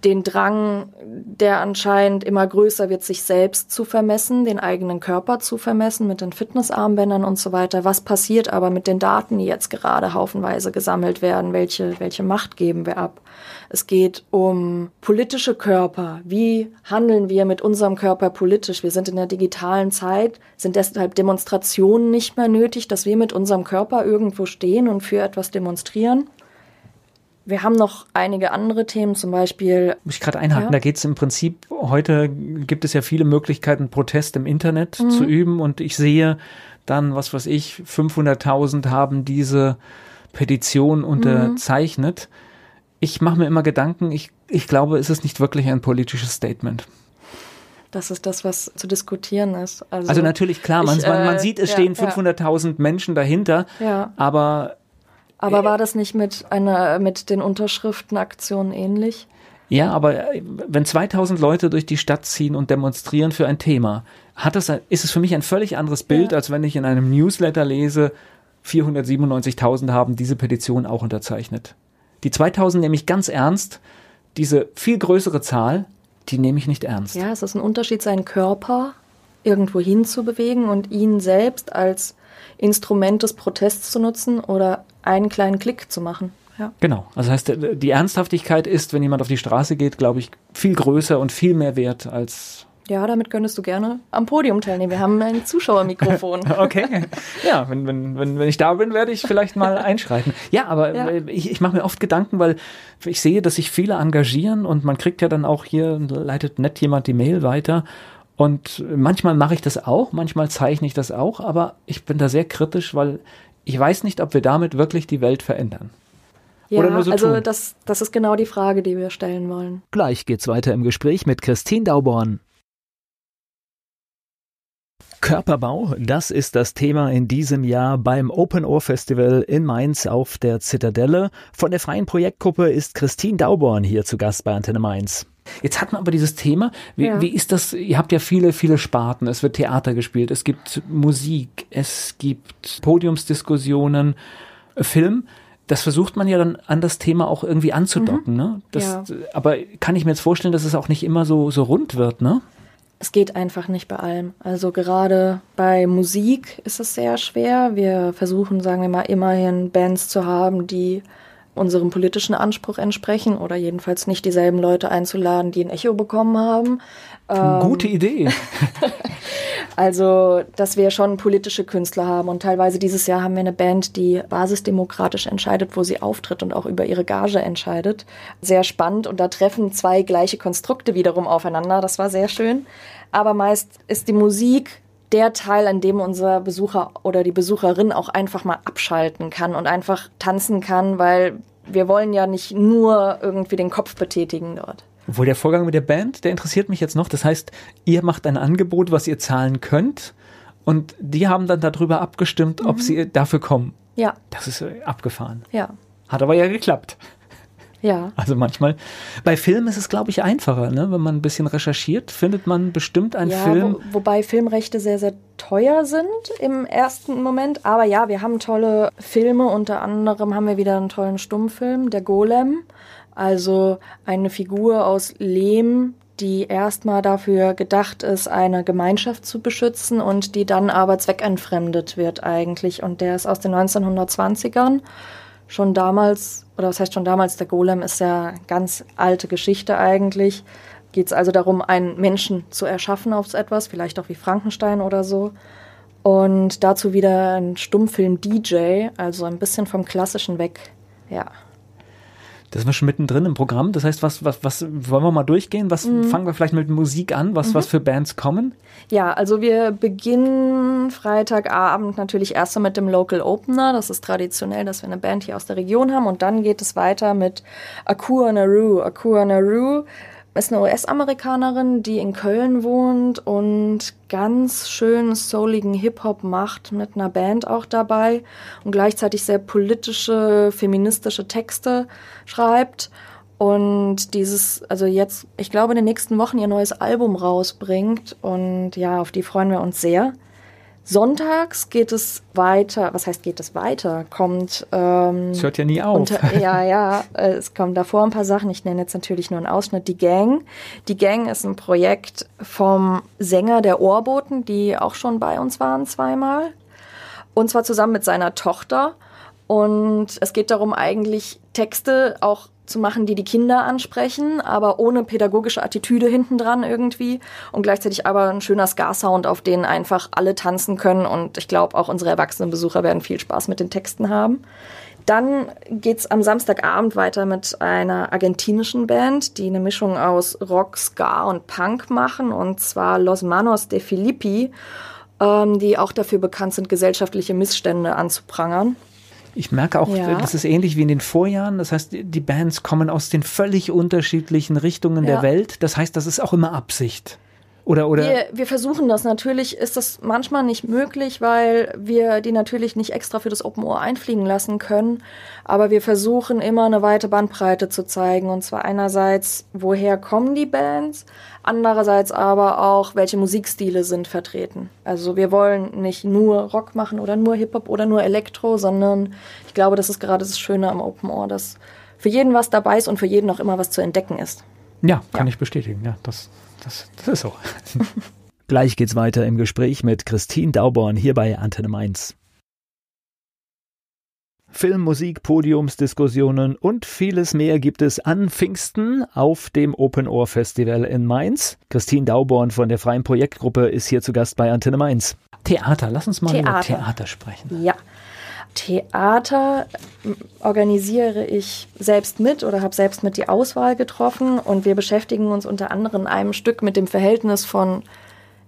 den Drang, der anscheinend immer größer wird, sich selbst zu vermessen, den eigenen Körper zu vermessen mit den Fitnessarmbändern und so weiter. Was passiert aber mit den Daten, die jetzt gerade haufenweise gesammelt werden? Welche, welche Macht geben wir ab? Es geht um politische Körper. Wie handeln wir mit unserem Körper politisch? Wir sind in der digitalen Zeit, sind deshalb Demonstrationen nicht mehr nötig, dass wir mit unserem Körper irgendwo stehen und für etwas demonstrieren. Wir haben noch einige andere Themen, zum Beispiel. Muss ich gerade einhaken, ja? da geht es im Prinzip, heute gibt es ja viele Möglichkeiten, Protest im Internet mhm. zu üben und ich sehe dann, was weiß ich, 500.000 haben diese Petition unterzeichnet. Mhm ich mache mir immer Gedanken, ich, ich glaube, es ist nicht wirklich ein politisches Statement. Das ist das, was zu diskutieren ist. Also, also natürlich, klar, man, ich, man, man, äh, sieht, es ja, stehen 500.000 ja. Menschen dahinter, ja. aber... Aber äh, war das nicht mit, einer, mit den Unterschriftenaktionen ähnlich? Ja, aber äh, wenn 2000 Leute durch die Stadt ziehen und demonstrieren für ein Thema, hat das, ist es für mich ein völlig anderes Bild, ja. als wenn ich in einem Newsletter lese, 497.000 haben diese Petition auch unterzeichnet. Die 2000 nehme ich ganz ernst. Diese viel größere Zahl, die nehme ich nicht ernst. Ja, es ist ein Unterschied, seinen Körper irgendwo hinzubewegen und ihn selbst als Instrument des Protests zu nutzen oder einen kleinen Klick zu machen. Ja. Genau. Also heißt, die Ernsthaftigkeit ist, wenn jemand auf die Straße geht, glaube ich, viel größer und viel mehr wert als ja, damit könntest du gerne am Podium teilnehmen. Wir haben ein Zuschauermikrofon. okay. Ja, wenn, wenn, wenn, wenn ich da bin, werde ich vielleicht mal einschreiten. Ja, aber ja. ich, ich mache mir oft Gedanken, weil ich sehe, dass sich viele engagieren und man kriegt ja dann auch hier, leitet nett jemand die Mail weiter. Und manchmal mache ich das auch, manchmal zeichne ich das auch, aber ich bin da sehr kritisch, weil ich weiß nicht, ob wir damit wirklich die Welt verändern. Ja, so also das, das ist genau die Frage, die wir stellen wollen. Gleich geht's weiter im Gespräch mit Christine Dauborn. Körperbau, das ist das Thema in diesem Jahr beim Open Ohr Festival in Mainz auf der Zitadelle. Von der freien Projektgruppe ist Christine Dauborn hier zu Gast bei Antenne Mainz. Jetzt hat man aber dieses Thema, wie, ja. wie ist das, ihr habt ja viele, viele Sparten, es wird Theater gespielt, es gibt Musik, es gibt Podiumsdiskussionen, Film das versucht man ja dann an das Thema auch irgendwie anzudocken. Mhm. Ne? Das, ja. Aber kann ich mir jetzt vorstellen, dass es auch nicht immer so, so rund wird, ne? es geht einfach nicht bei allem. Also gerade bei Musik ist es sehr schwer. Wir versuchen, sagen wir mal, immerhin Bands zu haben, die unserem politischen Anspruch entsprechen oder jedenfalls nicht dieselben Leute einzuladen, die ein Echo bekommen haben. Gute ähm, Idee. also, dass wir schon politische Künstler haben und teilweise dieses Jahr haben wir eine Band, die basisdemokratisch entscheidet, wo sie auftritt und auch über ihre Gage entscheidet. Sehr spannend und da treffen zwei gleiche Konstrukte wiederum aufeinander. Das war sehr schön. Aber meist ist die Musik der Teil, an dem unser Besucher oder die Besucherin auch einfach mal abschalten kann und einfach tanzen kann, weil wir wollen ja nicht nur irgendwie den Kopf betätigen dort. Obwohl der Vorgang mit der Band, der interessiert mich jetzt noch. Das heißt, ihr macht ein Angebot, was ihr zahlen könnt und die haben dann darüber abgestimmt, mhm. ob sie dafür kommen. Ja. Das ist abgefahren. Ja. Hat aber ja geklappt. Ja. Also manchmal. Bei Filmen ist es, glaube ich, einfacher, ne? Wenn man ein bisschen recherchiert, findet man bestimmt einen ja, Film. Wo, wobei Filmrechte sehr, sehr teuer sind im ersten Moment. Aber ja, wir haben tolle Filme. Unter anderem haben wir wieder einen tollen Stummfilm, der Golem. Also eine Figur aus Lehm, die erstmal dafür gedacht ist, eine Gemeinschaft zu beschützen und die dann aber zweckentfremdet wird eigentlich. Und der ist aus den 1920ern. Schon damals, oder was heißt schon damals, der Golem ist ja ganz alte Geschichte eigentlich. Geht es also darum, einen Menschen zu erschaffen auf etwas, vielleicht auch wie Frankenstein oder so. Und dazu wieder ein Stummfilm DJ, also ein bisschen vom Klassischen weg. Ja. Das sind wir schon mittendrin im Programm. Das heißt, was, was, was wollen wir mal durchgehen? Was mhm. fangen wir vielleicht mit Musik an? Was, mhm. was für Bands kommen? Ja, also wir beginnen Freitagabend natürlich erst mit dem Local Opener. Das ist traditionell, dass wir eine Band hier aus der Region haben. Und dann geht es weiter mit Akua Naru. Akua Naru ist eine US-Amerikanerin, die in Köln wohnt und ganz schön souligen Hip-Hop macht, mit einer Band auch dabei und gleichzeitig sehr politische, feministische Texte schreibt. Und dieses, also jetzt, ich glaube, in den nächsten Wochen ihr neues Album rausbringt. Und ja, auf die freuen wir uns sehr. Sonntags geht es weiter, was heißt geht es weiter? Kommt. Ähm, es hört ja nie auf. Unter, ja, ja, äh, es kommen davor ein paar Sachen. Ich nenne jetzt natürlich nur einen Ausschnitt. Die Gang. Die Gang ist ein Projekt vom Sänger der Ohrboten, die auch schon bei uns waren zweimal. Und zwar zusammen mit seiner Tochter. Und es geht darum, eigentlich Texte auch zu machen, die die Kinder ansprechen, aber ohne pädagogische Attitüde hintendran irgendwie und gleichzeitig aber ein schöner Ska-Sound, auf den einfach alle tanzen können und ich glaube auch unsere erwachsenen Besucher werden viel Spaß mit den Texten haben. Dann geht's am Samstagabend weiter mit einer argentinischen Band, die eine Mischung aus Rock, Ska und Punk machen und zwar Los Manos de Filippi, ähm, die auch dafür bekannt sind, gesellschaftliche Missstände anzuprangern. Ich merke auch, ja. das ist ähnlich wie in den Vorjahren. Das heißt, die Bands kommen aus den völlig unterschiedlichen Richtungen ja. der Welt. Das heißt, das ist auch immer Absicht. Oder, oder? Wir, wir versuchen das. Natürlich ist das manchmal nicht möglich, weil wir die natürlich nicht extra für das Open Ohr einfliegen lassen können. Aber wir versuchen immer eine weite Bandbreite zu zeigen. Und zwar einerseits, woher kommen die Bands? Andererseits aber auch, welche Musikstile sind vertreten. Also wir wollen nicht nur Rock machen oder nur Hip-Hop oder nur Elektro, sondern ich glaube, das ist gerade das Schöne am Open Ohr, dass für jeden was dabei ist und für jeden auch immer was zu entdecken ist. Ja, kann ja. ich bestätigen. Ja, das das, das ist so. Gleich geht's weiter im Gespräch mit Christine Dauborn hier bei Antenne Mainz. Film, Musik, Podiumsdiskussionen und vieles mehr gibt es an Pfingsten auf dem Open Ohr Festival in Mainz. Christine Dauborn von der Freien Projektgruppe ist hier zu Gast bei Antenne Mainz. Theater, lass uns mal Theater. über Theater sprechen. Ja, Theater organisiere ich selbst mit oder habe selbst mit die Auswahl getroffen. Und wir beschäftigen uns unter anderem in einem Stück mit dem Verhältnis von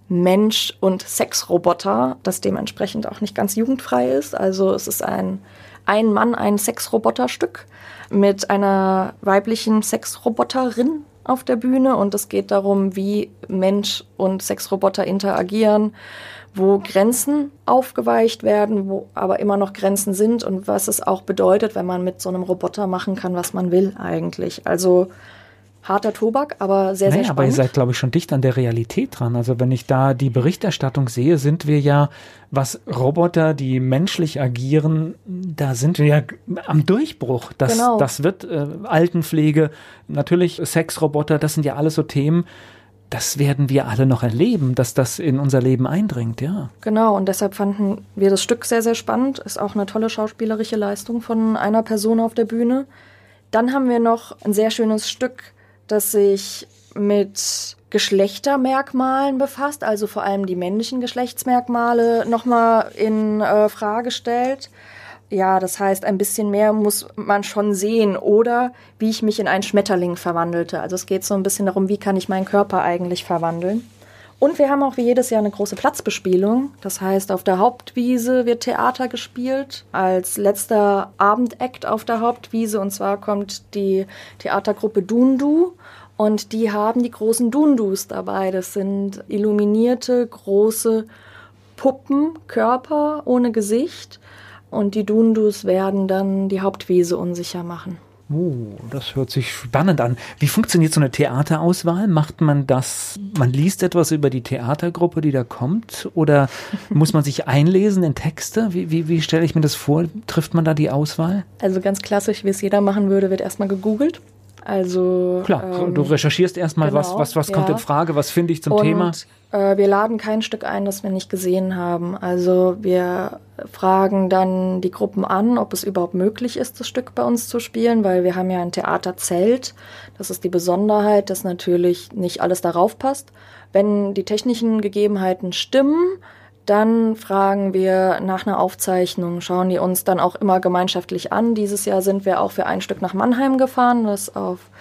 Mensch und Sexroboter, das dementsprechend auch nicht ganz jugendfrei ist. Also es ist ein ein Mann, ein Sexroboterstück mit einer weiblichen Sexroboterin auf der Bühne. Und es geht darum, wie Mensch und Sexroboter interagieren wo Grenzen aufgeweicht werden, wo aber immer noch Grenzen sind und was es auch bedeutet, wenn man mit so einem Roboter machen kann, was man will eigentlich. Also harter Tobak, aber sehr, naja, sehr spannend. Aber ihr seid, glaube ich, schon dicht an der Realität dran. Also wenn ich da die Berichterstattung sehe, sind wir ja, was Roboter, die menschlich agieren, da sind wir ja am Durchbruch. Das, genau. das wird äh, Altenpflege, natürlich Sexroboter, das sind ja alles so Themen, das werden wir alle noch erleben, dass das in unser Leben eindringt, ja. Genau, und deshalb fanden wir das Stück sehr, sehr spannend. Ist auch eine tolle schauspielerische Leistung von einer Person auf der Bühne. Dann haben wir noch ein sehr schönes Stück, das sich mit Geschlechtermerkmalen befasst, also vor allem die männlichen Geschlechtsmerkmale nochmal in äh, Frage stellt. Ja, das heißt, ein bisschen mehr muss man schon sehen oder wie ich mich in einen Schmetterling verwandelte. Also es geht so ein bisschen darum, wie kann ich meinen Körper eigentlich verwandeln. Und wir haben auch wie jedes Jahr eine große Platzbespielung. Das heißt, auf der Hauptwiese wird Theater gespielt. Als letzter Abendakt auf der Hauptwiese. Und zwar kommt die Theatergruppe Dundu. Und die haben die großen Dundus dabei. Das sind illuminierte, große Puppenkörper ohne Gesicht und die Dundus werden dann die Hauptwiese unsicher machen. Oh, das hört sich spannend an. Wie funktioniert so eine Theaterauswahl? Macht man das, man liest etwas über die Theatergruppe, die da kommt? Oder muss man sich einlesen in Texte? Wie, wie, wie stelle ich mir das vor? Trifft man da die Auswahl? Also ganz klassisch, wie es jeder machen würde, wird erstmal gegoogelt. Also klar, ähm, du recherchierst erstmal, genau, was, was, was kommt in Frage, was finde ich zum und, Thema. Äh, wir laden kein Stück ein, das wir nicht gesehen haben. Also wir fragen dann die Gruppen an, ob es überhaupt möglich ist, das Stück bei uns zu spielen, weil wir haben ja ein Theaterzelt. Das ist die Besonderheit, dass natürlich nicht alles darauf passt. Wenn die technischen Gegebenheiten stimmen, dann fragen wir nach einer Aufzeichnung, schauen die uns dann auch immer gemeinschaftlich an. Dieses Jahr sind wir auch für ein Stück nach Mannheim gefahren, das auf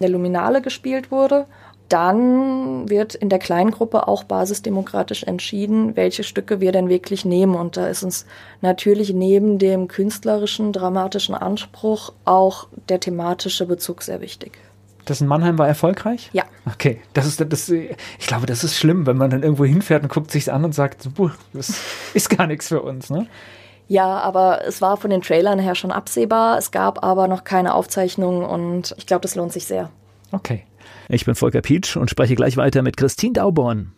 der Luminale gespielt wurde. Dann wird in der Kleingruppe auch basisdemokratisch entschieden, welche Stücke wir denn wirklich nehmen. Und da ist uns natürlich neben dem künstlerischen, dramatischen Anspruch auch der thematische Bezug sehr wichtig. Das in Mannheim war erfolgreich? Ja. Okay, das ist das. Ich glaube, das ist schlimm, wenn man dann irgendwo hinfährt und guckt sich's an und sagt, das ist gar nichts für uns, ne? Ja, aber es war von den Trailern her schon absehbar. Es gab aber noch keine Aufzeichnung und ich glaube, das lohnt sich sehr. Okay. Ich bin Volker Pietsch und spreche gleich weiter mit Christine Dauborn.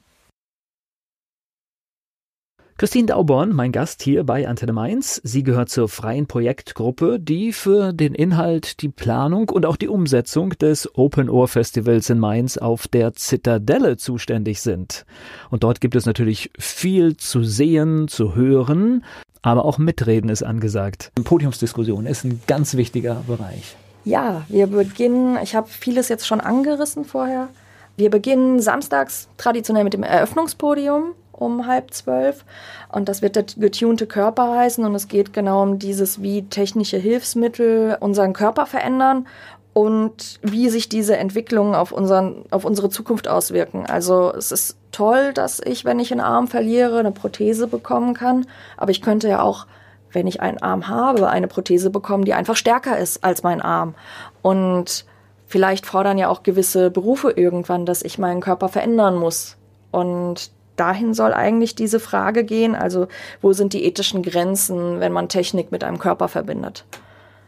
Christine Dauborn, mein Gast hier bei Antenne Mainz. Sie gehört zur freien Projektgruppe, die für den Inhalt, die Planung und auch die Umsetzung des Open Ohr Festivals in Mainz auf der Zitadelle zuständig sind. Und dort gibt es natürlich viel zu sehen, zu hören, aber auch Mitreden ist angesagt. Podiumsdiskussion ist ein ganz wichtiger Bereich. Ja, wir beginnen, ich habe vieles jetzt schon angerissen vorher. Wir beginnen samstags traditionell mit dem Eröffnungspodium um halb zwölf. Und das wird der getunte Körper heißen. Und es geht genau um dieses, wie technische Hilfsmittel unseren Körper verändern und wie sich diese Entwicklungen auf, unseren, auf unsere Zukunft auswirken. Also es ist toll, dass ich, wenn ich einen Arm verliere, eine Prothese bekommen kann. Aber ich könnte ja auch, wenn ich einen Arm habe, eine Prothese bekommen, die einfach stärker ist als mein Arm. Und vielleicht fordern ja auch gewisse Berufe irgendwann, dass ich meinen Körper verändern muss. Und dahin soll eigentlich diese Frage gehen. Also wo sind die ethischen Grenzen, wenn man Technik mit einem Körper verbindet?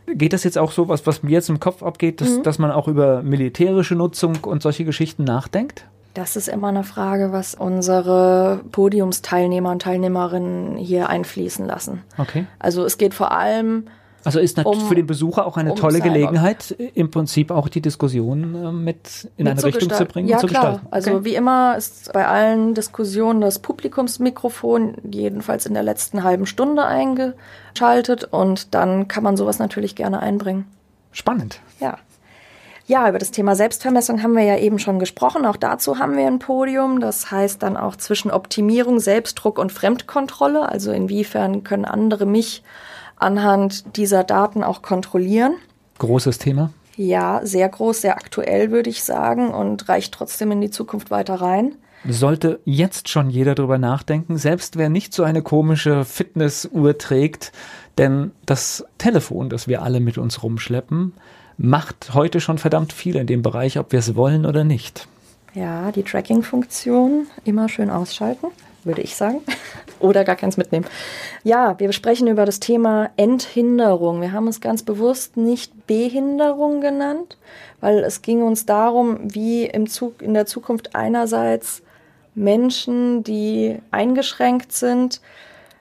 Geht das jetzt auch so, was, was mir jetzt im Kopf abgeht, dass, mhm. dass man auch über militärische Nutzung und solche Geschichten nachdenkt? Das ist immer eine Frage, was unsere Podiumsteilnehmer und Teilnehmerinnen hier einfließen lassen. Okay. Also es geht vor allem also ist natürlich um, für den Besucher auch eine um tolle Gelegenheit, im Prinzip auch die Diskussion äh, mit in mit eine Richtung zu bringen ja, und zu klar. gestalten. Also okay. Also wie immer ist bei allen Diskussionen das Publikumsmikrofon jedenfalls in der letzten halben Stunde eingeschaltet und dann kann man sowas natürlich gerne einbringen. Spannend. Ja. Ja, über das Thema Selbstvermessung haben wir ja eben schon gesprochen. Auch dazu haben wir ein Podium. Das heißt dann auch zwischen Optimierung, Selbstdruck und Fremdkontrolle. Also inwiefern können andere mich anhand dieser Daten auch kontrollieren. Großes Thema? Ja, sehr groß, sehr aktuell, würde ich sagen, und reicht trotzdem in die Zukunft weiter rein. Sollte jetzt schon jeder darüber nachdenken, selbst wer nicht so eine komische Fitnessuhr trägt, denn das Telefon, das wir alle mit uns rumschleppen, macht heute schon verdammt viel in dem Bereich, ob wir es wollen oder nicht. Ja, die Tracking-Funktion immer schön ausschalten würde ich sagen. Oder gar keins mitnehmen. Ja, wir sprechen über das Thema Enthinderung. Wir haben es ganz bewusst nicht Behinderung genannt, weil es ging uns darum, wie im Zug, in der Zukunft einerseits Menschen, die eingeschränkt sind,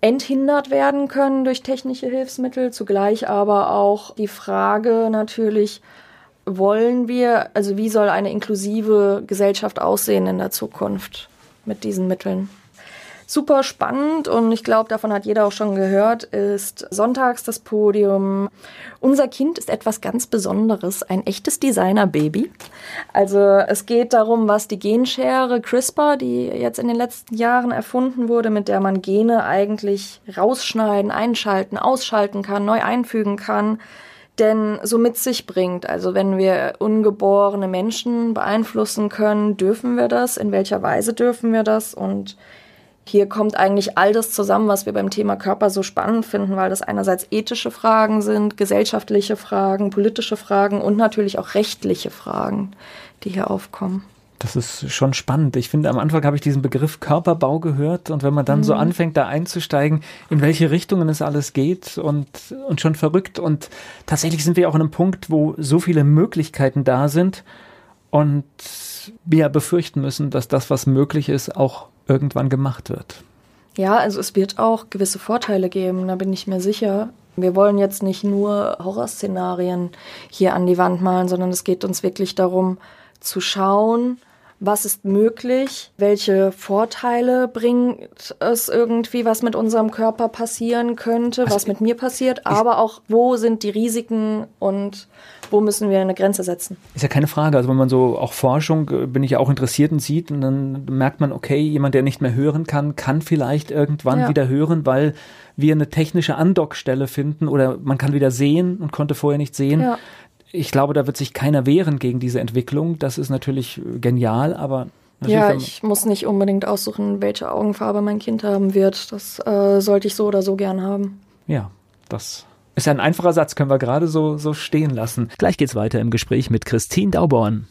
enthindert werden können durch technische Hilfsmittel, zugleich aber auch die Frage natürlich, wollen wir, also wie soll eine inklusive Gesellschaft aussehen in der Zukunft mit diesen Mitteln? Super spannend und ich glaube, davon hat jeder auch schon gehört, ist sonntags das Podium. Unser Kind ist etwas ganz Besonderes, ein echtes Designer-Baby. Also es geht darum, was die Genschere CRISPR, die jetzt in den letzten Jahren erfunden wurde, mit der man Gene eigentlich rausschneiden, einschalten, ausschalten kann, neu einfügen kann, denn so mit sich bringt. Also wenn wir ungeborene Menschen beeinflussen können, dürfen wir das? In welcher Weise dürfen wir das? Und hier kommt eigentlich all das zusammen, was wir beim Thema Körper so spannend finden, weil das einerseits ethische Fragen sind, gesellschaftliche Fragen, politische Fragen und natürlich auch rechtliche Fragen, die hier aufkommen. Das ist schon spannend. Ich finde, am Anfang habe ich diesen Begriff Körperbau gehört und wenn man dann mhm. so anfängt, da einzusteigen, in welche Richtungen es alles geht und, und schon verrückt. Und tatsächlich sind wir auch an einem Punkt, wo so viele Möglichkeiten da sind und wir befürchten müssen, dass das, was möglich ist, auch irgendwann gemacht wird. Ja, also es wird auch gewisse Vorteile geben, da bin ich mir sicher. Wir wollen jetzt nicht nur Horrorszenarien hier an die Wand malen, sondern es geht uns wirklich darum zu schauen, was ist möglich, welche Vorteile bringt es irgendwie, was mit unserem Körper passieren könnte, also was mit mir passiert, aber auch, wo sind die Risiken und wo müssen wir eine Grenze setzen. Ist ja keine Frage. Also wenn man so auch Forschung, äh, bin ich ja auch interessiert und sieht, und dann merkt man, okay, jemand, der nicht mehr hören kann, kann vielleicht irgendwann ja. wieder hören, weil wir eine technische Andockstelle finden oder man kann wieder sehen und konnte vorher nicht sehen. Ja ich glaube, da wird sich keiner wehren gegen diese Entwicklung. Das ist natürlich genial, aber ja, ich muss nicht unbedingt aussuchen, welche Augenfarbe mein Kind haben wird. Das äh, sollte ich so oder so gern haben. Ja, das ist ja ein einfacher Satz, können wir gerade so, so stehen lassen. Gleich geht's weiter im Gespräch mit Christine Dauborn.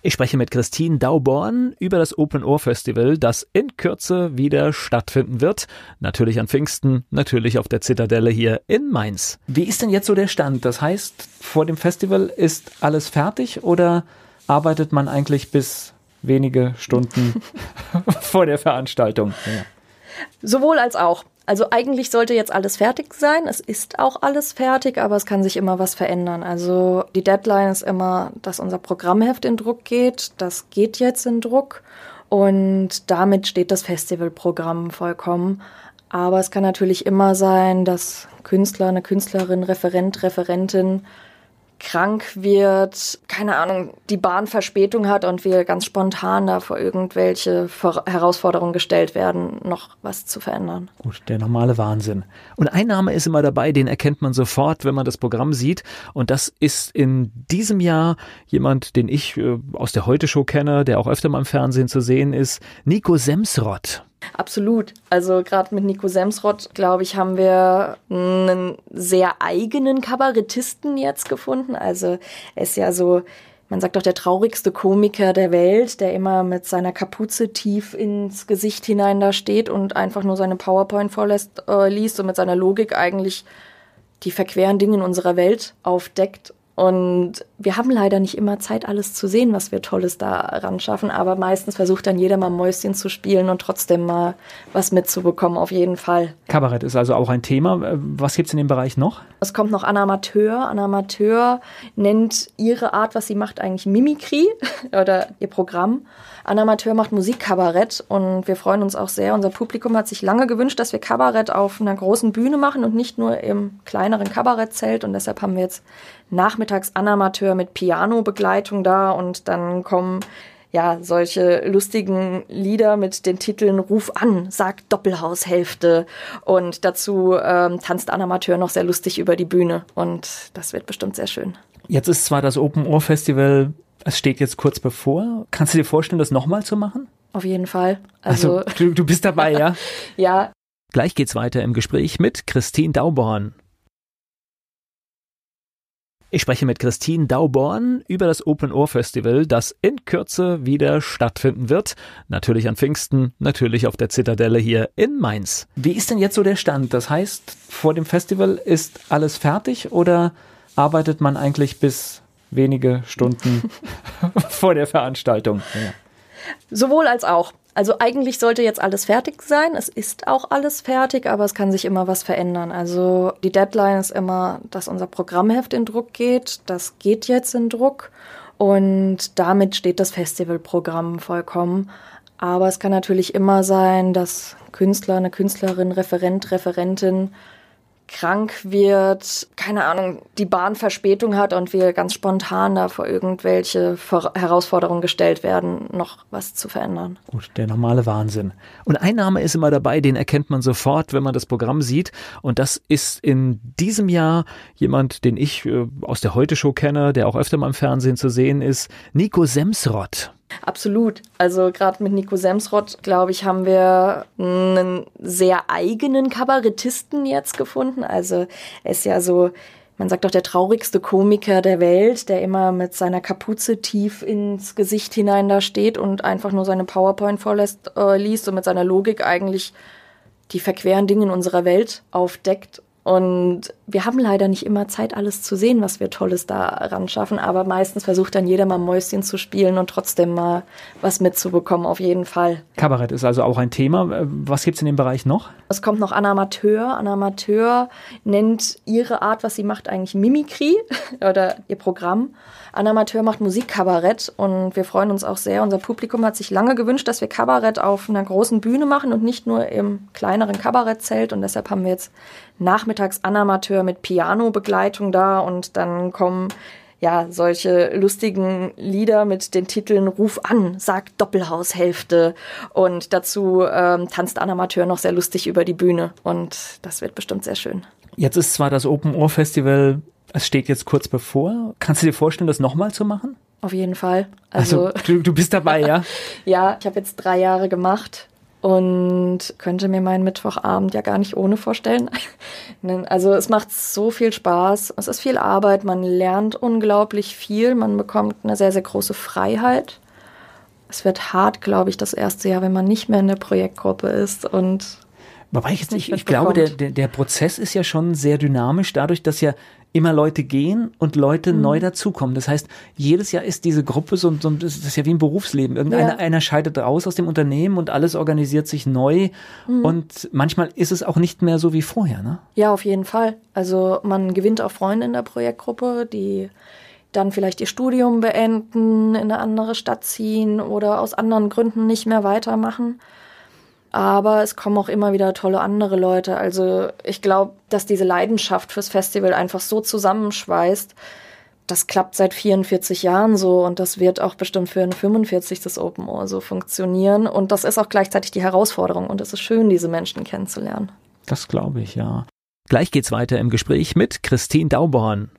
Ich spreche mit Christine Dauborn über das Open Ohr Festival, das in Kürze wieder stattfinden wird. Natürlich an Pfingsten, natürlich auf der Zitadelle hier in Mainz. Wie ist denn jetzt so der Stand? Das heißt, vor dem Festival ist alles fertig oder arbeitet man eigentlich bis wenige Stunden vor der Veranstaltung? Ja. Sowohl als auch. Also eigentlich sollte jetzt alles fertig sein. Es ist auch alles fertig, aber es kann sich immer was verändern. Also die Deadline ist immer, dass unser Programmheft in Druck geht. Das geht jetzt in Druck und damit steht das Festivalprogramm vollkommen. Aber es kann natürlich immer sein, dass Künstler, eine Künstlerin, Referent, Referentin krank wird, keine Ahnung, die Bahn Verspätung hat und wir ganz spontan da vor irgendwelche Herausforderungen gestellt werden, noch was zu verändern. Gut, der normale Wahnsinn. Und ein Name ist immer dabei, den erkennt man sofort, wenn man das Programm sieht. Und das ist in diesem Jahr jemand, den ich äh, aus der Heute-Show kenne, der auch öfter mal im Fernsehen zu sehen ist, Nico Semsrott. Absolut. Also gerade mit Nico Semsrott, glaube ich, haben wir einen sehr eigenen Kabarettisten jetzt gefunden. Also er ist ja so, man sagt doch, der traurigste Komiker der Welt, der immer mit seiner Kapuze tief ins Gesicht hinein da steht und einfach nur seine PowerPoint vorlässt, äh, liest und mit seiner Logik eigentlich die verqueren Dinge in unserer Welt aufdeckt und wir haben leider nicht immer Zeit, alles zu sehen, was wir Tolles da ran schaffen. Aber meistens versucht dann jeder mal Mäuschen zu spielen und trotzdem mal was mitzubekommen, auf jeden Fall. Kabarett ist also auch ein Thema. Was gibt es in dem Bereich noch? Es kommt noch Anamateur. Anamateur nennt ihre Art, was sie macht, eigentlich Mimikry oder ihr Programm. Anamateur macht Musikkabarett und wir freuen uns auch sehr. Unser Publikum hat sich lange gewünscht, dass wir Kabarett auf einer großen Bühne machen und nicht nur im kleineren Kabarettzelt. Und deshalb haben wir jetzt nachmittags Anamateur mit Piano-Begleitung da und dann kommen ja, solche lustigen Lieder mit den Titeln Ruf an, sagt Doppelhaushälfte und dazu ähm, tanzt Anamateur noch sehr lustig über die Bühne und das wird bestimmt sehr schön. Jetzt ist zwar das Open Ohr Festival es steht jetzt kurz bevor. Kannst du dir vorstellen, das nochmal zu machen? Auf jeden Fall. Also, also du, du bist dabei, ja? ja. Gleich geht's weiter im Gespräch mit Christine Dauborn. Ich spreche mit Christine Dauborn über das Open Ohr Festival, das in Kürze wieder stattfinden wird. Natürlich an Pfingsten, natürlich auf der Zitadelle hier in Mainz. Wie ist denn jetzt so der Stand? Das heißt, vor dem Festival ist alles fertig oder arbeitet man eigentlich bis wenige Stunden vor der Veranstaltung. Ja. Sowohl als auch. Also eigentlich sollte jetzt alles fertig sein. Es ist auch alles fertig, aber es kann sich immer was verändern. Also die Deadline ist immer, dass unser Programmheft in Druck geht. Das geht jetzt in Druck und damit steht das Festivalprogramm vollkommen. Aber es kann natürlich immer sein, dass Künstler, eine Künstlerin, Referent, Referentin krank wird, keine Ahnung, die Bahn Verspätung hat und wir ganz spontan da vor irgendwelche Herausforderungen gestellt werden, noch was zu verändern. Gut, der normale Wahnsinn. Und ein Name ist immer dabei, den erkennt man sofort, wenn man das Programm sieht. Und das ist in diesem Jahr jemand, den ich äh, aus der Heute-Show kenne, der auch öfter mal im Fernsehen zu sehen ist, Nico Semsrott. Absolut. Also gerade mit Nico Semsrott, glaube ich, haben wir einen sehr eigenen Kabarettisten jetzt gefunden. Also er ist ja so, man sagt doch, der traurigste Komiker der Welt, der immer mit seiner Kapuze tief ins Gesicht hinein da steht und einfach nur seine PowerPoint vorlässt, äh, liest und mit seiner Logik eigentlich die verqueren Dinge in unserer Welt aufdeckt Und wir haben leider nicht immer Zeit, alles zu sehen, was wir Tolles da ran schaffen. Aber meistens versucht dann jeder mal Mäuschen zu spielen und trotzdem mal was mitzubekommen, auf jeden Fall. Kabarett ist also auch ein Thema. Was gibt es in dem Bereich noch? Es kommt noch Anna Amateur. Anna Amateur nennt ihre Art, was sie macht, eigentlich Mimikry oder ihr Programm. Anna Amateur macht Musikkabarett und wir freuen uns auch sehr. Unser Publikum hat sich lange gewünscht, dass wir Kabarett auf einer großen Bühne machen und nicht nur im kleineren Kabarettzelt. Und deshalb haben wir jetzt nachmittags Anna Amateur mit Piano-Begleitung da und dann kommen ja, solche lustigen Lieder mit den Titeln Ruf an, sagt Doppelhaushälfte und dazu ähm, tanzt Anna Amateur noch sehr lustig über die Bühne und das wird bestimmt sehr schön. Jetzt ist zwar das Open Ohr Festival es steht jetzt kurz bevor. Kannst du dir vorstellen, das nochmal zu machen? Auf jeden Fall. Also, also du, du bist dabei, ja? ja, ich habe jetzt drei Jahre gemacht und könnte mir meinen Mittwochabend ja gar nicht ohne vorstellen. also es macht so viel Spaß, es ist viel Arbeit, man lernt unglaublich viel, man bekommt eine sehr, sehr große Freiheit. Es wird hart, glaube ich, das erste Jahr, wenn man nicht mehr in der Projektgruppe ist und Wobei ich jetzt nicht, ich glaube, der, der, der Prozess ist ja schon sehr dynamisch, dadurch, dass ja immer Leute gehen und Leute mhm. neu dazukommen. Das heißt, jedes Jahr ist diese Gruppe so, so das ist ja wie ein Berufsleben. Irgendeiner ja. einer scheidet raus aus dem Unternehmen und alles organisiert sich neu. Mhm. Und manchmal ist es auch nicht mehr so wie vorher, ne? Ja, auf jeden Fall. Also man gewinnt auch Freunde in der Projektgruppe, die dann vielleicht ihr Studium beenden, in eine andere Stadt ziehen oder aus anderen Gründen nicht mehr weitermachen aber es kommen auch immer wieder tolle andere Leute. Also ich glaube, dass diese Leidenschaft fürs Festival einfach so zusammenschweißt. Das klappt seit 44 Jahren so und das wird auch bestimmt für ein 45. das Open Ohr so funktionieren. Und das ist auch gleichzeitig die Herausforderung und es ist schön, diese Menschen kennenzulernen. Das glaube ich, ja. Gleich geht's weiter im Gespräch mit Christine Dauborn.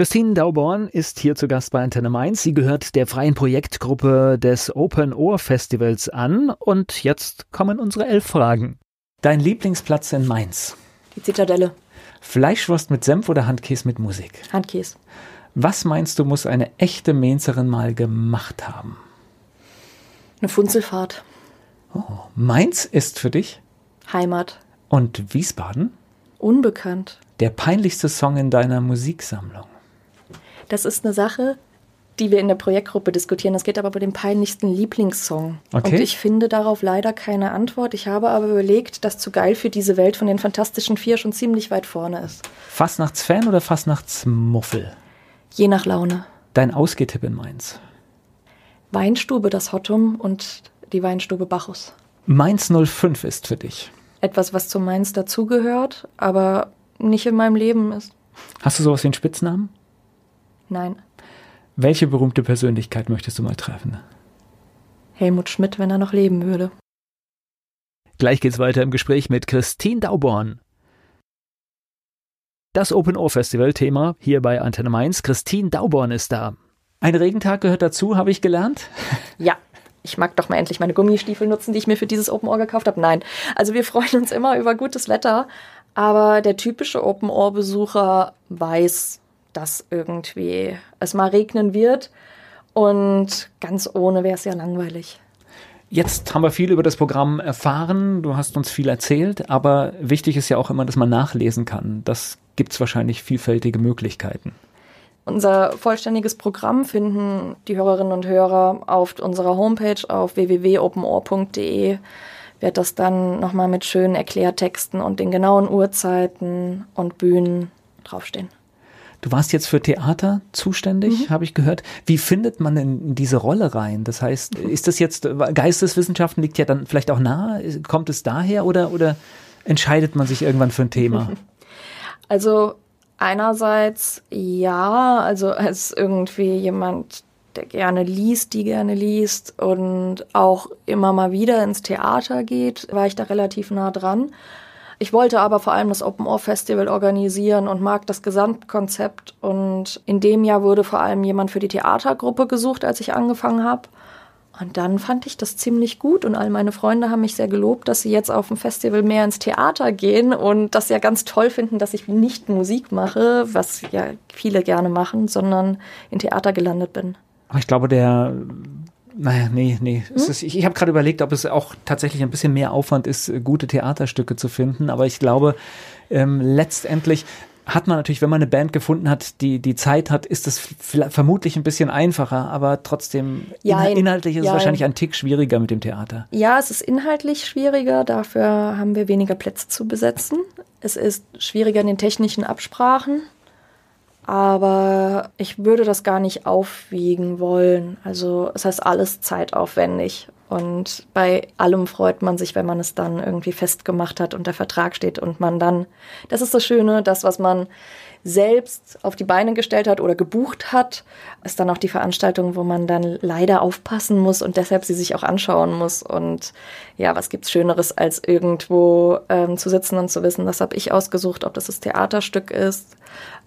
Christine Dauborn ist hier zu Gast bei Antenne Mainz. Sie gehört der freien Projektgruppe des Open Ohr Festivals an. Und jetzt kommen unsere elf Fragen. Dein Lieblingsplatz in Mainz? Die Zitadelle. Fleischwurst mit Senf oder Handkäse mit Musik? Handkäse. Was meinst du, muss eine echte Mainzerin mal gemacht haben? Eine Funzelfahrt. Oh, Mainz ist für dich? Heimat. Und Wiesbaden? Unbekannt. Der peinlichste Song in deiner Musiksammlung? Das ist eine Sache, die wir in der Projektgruppe diskutieren. Das geht aber bei dem peinlichsten Lieblingssong. Okay. Und ich finde darauf leider keine Antwort. Ich habe aber überlegt, dass zu geil für diese Welt von den Fantastischen Vier schon ziemlich weit vorne ist. Fastnachtsfan oder Fastnachtsmuffel? Je nach Laune. Dein Ausgehtipp in Mainz? Weinstube das Hottum und die Weinstube Bacchus. Mainz 05 ist für dich? Etwas, was zu Mainz dazugehört, aber nicht in meinem Leben ist. Hast du sowas wie einen Spitznamen? Nein. Welche berühmte Persönlichkeit möchtest du mal treffen? Helmut Schmidt, wenn er noch leben würde. Gleich geht's weiter im Gespräch mit Christine Dauborn. Das Open Ohr Festival Thema hier bei Antenne Mainz. Christine Dauborn ist da. Ein Regentag gehört dazu, habe ich gelernt. Ja, ich mag doch mal endlich meine Gummistiefel nutzen, die ich mir für dieses Open Ohr gekauft habe. Nein, also wir freuen uns immer über gutes Wetter, aber der typische Open Ohr Besucher weiß, dass irgendwie es mal regnen wird. Und ganz ohne wäre es ja langweilig. Jetzt haben wir viel über das Programm erfahren, du hast uns viel erzählt, aber wichtig ist ja auch immer, dass man nachlesen kann. Das gibt es wahrscheinlich vielfältige Möglichkeiten. Unser vollständiges Programm finden die Hörerinnen und Hörer auf unserer Homepage auf www.openohr.de. Wird das dann nochmal mit schönen Erklärtexten und den genauen Uhrzeiten und Bühnen draufstehen. Du warst jetzt für Theater zuständig, mhm. habe ich gehört. Wie findet man in diese Rolle rein? Das heißt, ist das jetzt, Geisteswissenschaften liegt ja dann vielleicht auch nahe? Kommt es daher oder, oder entscheidet man sich irgendwann für ein Thema? Also einerseits ja, also als irgendwie jemand, der gerne liest, die gerne liest und auch immer mal wieder ins Theater geht, war ich da relativ nah dran. Ich wollte aber vor allem das Open Ohr Festival organisieren und mag das Gesamtkonzept. Und in dem Jahr wurde vor allem jemand für die Theatergruppe gesucht, als ich angefangen habe. Und dann fand ich das ziemlich gut und all meine Freunde haben mich sehr gelobt, dass sie jetzt auf dem Festival mehr ins Theater gehen und das ja ganz toll finden, dass ich nicht Musik mache, was ja viele gerne machen, sondern in Theater gelandet bin. Aber ich glaube, der Naja, nee, nee. Hm? Ist, ich, ich habe gerade überlegt, ob es auch tatsächlich ein bisschen mehr Aufwand ist, gute Theaterstücke zu finden. Aber ich glaube, ähm, letztendlich hat man natürlich, wenn man eine Band gefunden hat, die die Zeit hat, ist es vermutlich ein bisschen einfacher, aber trotzdem ja, inhaltlich ist ja, es wahrscheinlich ein Tick schwieriger mit dem Theater. Ja, es ist inhaltlich schwieriger, dafür haben wir weniger Plätze zu besetzen. Es ist schwieriger in den technischen Absprachen, aber ich würde das gar nicht aufwiegen wollen. Also es heißt alles zeitaufwendig und bei allem freut man sich, wenn man es dann irgendwie festgemacht hat und der Vertrag steht und man dann, das ist das Schöne, das, was man selbst auf die Beine gestellt hat oder gebucht hat, ist dann auch die Veranstaltung, wo man dann leider aufpassen muss und deshalb sie sich auch anschauen muss. Und ja, was gibt's Schöneres, als irgendwo ähm, zu sitzen und zu wissen, das habe ich ausgesucht, ob das das Theaterstück ist,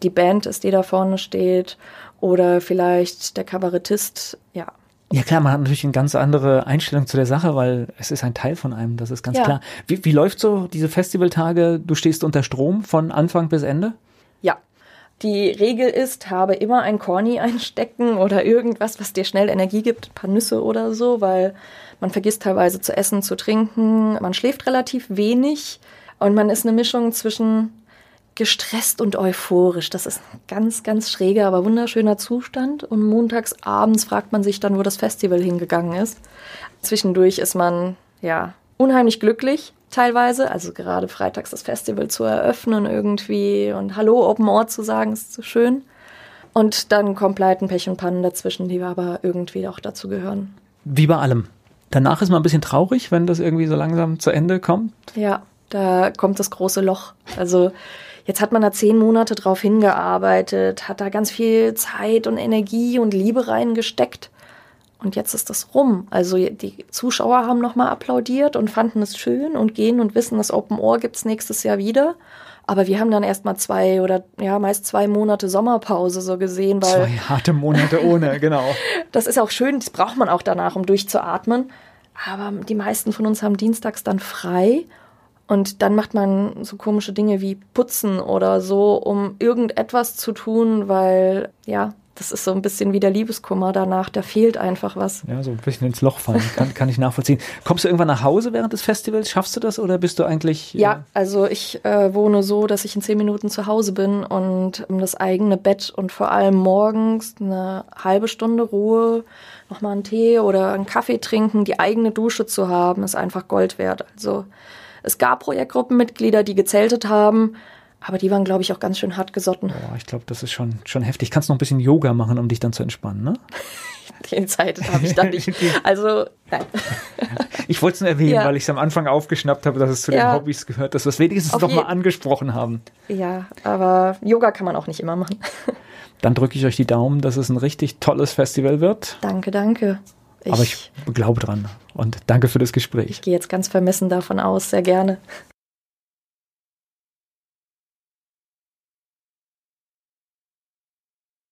die Band ist, die da vorne steht oder vielleicht der Kabarettist, ja. Ja klar, man hat natürlich eine ganz andere Einstellung zu der Sache, weil es ist ein Teil von einem, das ist ganz ja. klar. Wie, wie läuft so diese Festivaltage? Du stehst unter Strom von Anfang bis Ende? Die Regel ist, habe immer ein Corny einstecken oder irgendwas, was dir schnell Energie gibt, ein paar Nüsse oder so, weil man vergisst teilweise zu essen, zu trinken, man schläft relativ wenig und man ist eine Mischung zwischen gestresst und euphorisch. Das ist ein ganz, ganz schräger, aber wunderschöner Zustand. Und montags abends fragt man sich dann, wo das Festival hingegangen ist. Zwischendurch ist man, ja, unheimlich glücklich teilweise. Also gerade freitags das Festival zu eröffnen irgendwie und Hallo Open Ohr zu sagen, ist so schön. Und dann kommt Pleiten, Pech und Pannen dazwischen, die aber irgendwie auch dazu gehören. Wie bei allem. Danach ist man ein bisschen traurig, wenn das irgendwie so langsam zu Ende kommt. Ja, da kommt das große Loch. Also Jetzt hat man da zehn Monate drauf hingearbeitet, hat da ganz viel Zeit und Energie und Liebe reingesteckt. Und jetzt ist das rum. Also die Zuschauer haben nochmal applaudiert und fanden es schön und gehen und wissen, das Open Ohr gibt's nächstes Jahr wieder. Aber wir haben dann erst mal zwei oder ja, meist zwei Monate Sommerpause so gesehen, weil. Zwei harte Monate ohne, genau. das ist auch schön, das braucht man auch danach, um durchzuatmen. Aber die meisten von uns haben dienstags dann frei und dann macht man so komische Dinge wie putzen oder so, um irgendetwas zu tun, weil ja, das ist so ein bisschen wie der Liebeskummer danach, da fehlt einfach was. Ja, so ein bisschen ins Loch fallen, kann, kann ich nachvollziehen. Kommst du irgendwann nach Hause während des Festivals? Schaffst du das oder bist du eigentlich. Äh ja, also ich äh, wohne so, dass ich in zehn Minuten zu Hause bin und um das eigene Bett und vor allem morgens eine halbe Stunde Ruhe, nochmal einen Tee oder einen Kaffee trinken, die eigene Dusche zu haben, ist einfach Gold wert. Also es gab Projektgruppenmitglieder, die gezeltet haben, aber die waren, glaube ich, auch ganz schön hart gesotten. Boah, ich glaube, das ist schon, schon heftig. Kannst noch ein bisschen Yoga machen, um dich dann zu entspannen, ne? Die Zeit habe ich dann nicht. Also, nein. Ich wollte es nur erwähnen, ja. weil ich es am Anfang aufgeschnappt habe, dass es zu ja. den Hobbys gehört, dass wir es wenigstens noch mal angesprochen haben. Ja, aber Yoga kann man auch nicht immer machen. Dann drücke ich euch die Daumen, dass es ein richtig tolles Festival wird. Danke, danke. Ich, Aber ich glaube dran und danke für das Gespräch. Ich gehe jetzt ganz vermessen davon aus, sehr gerne.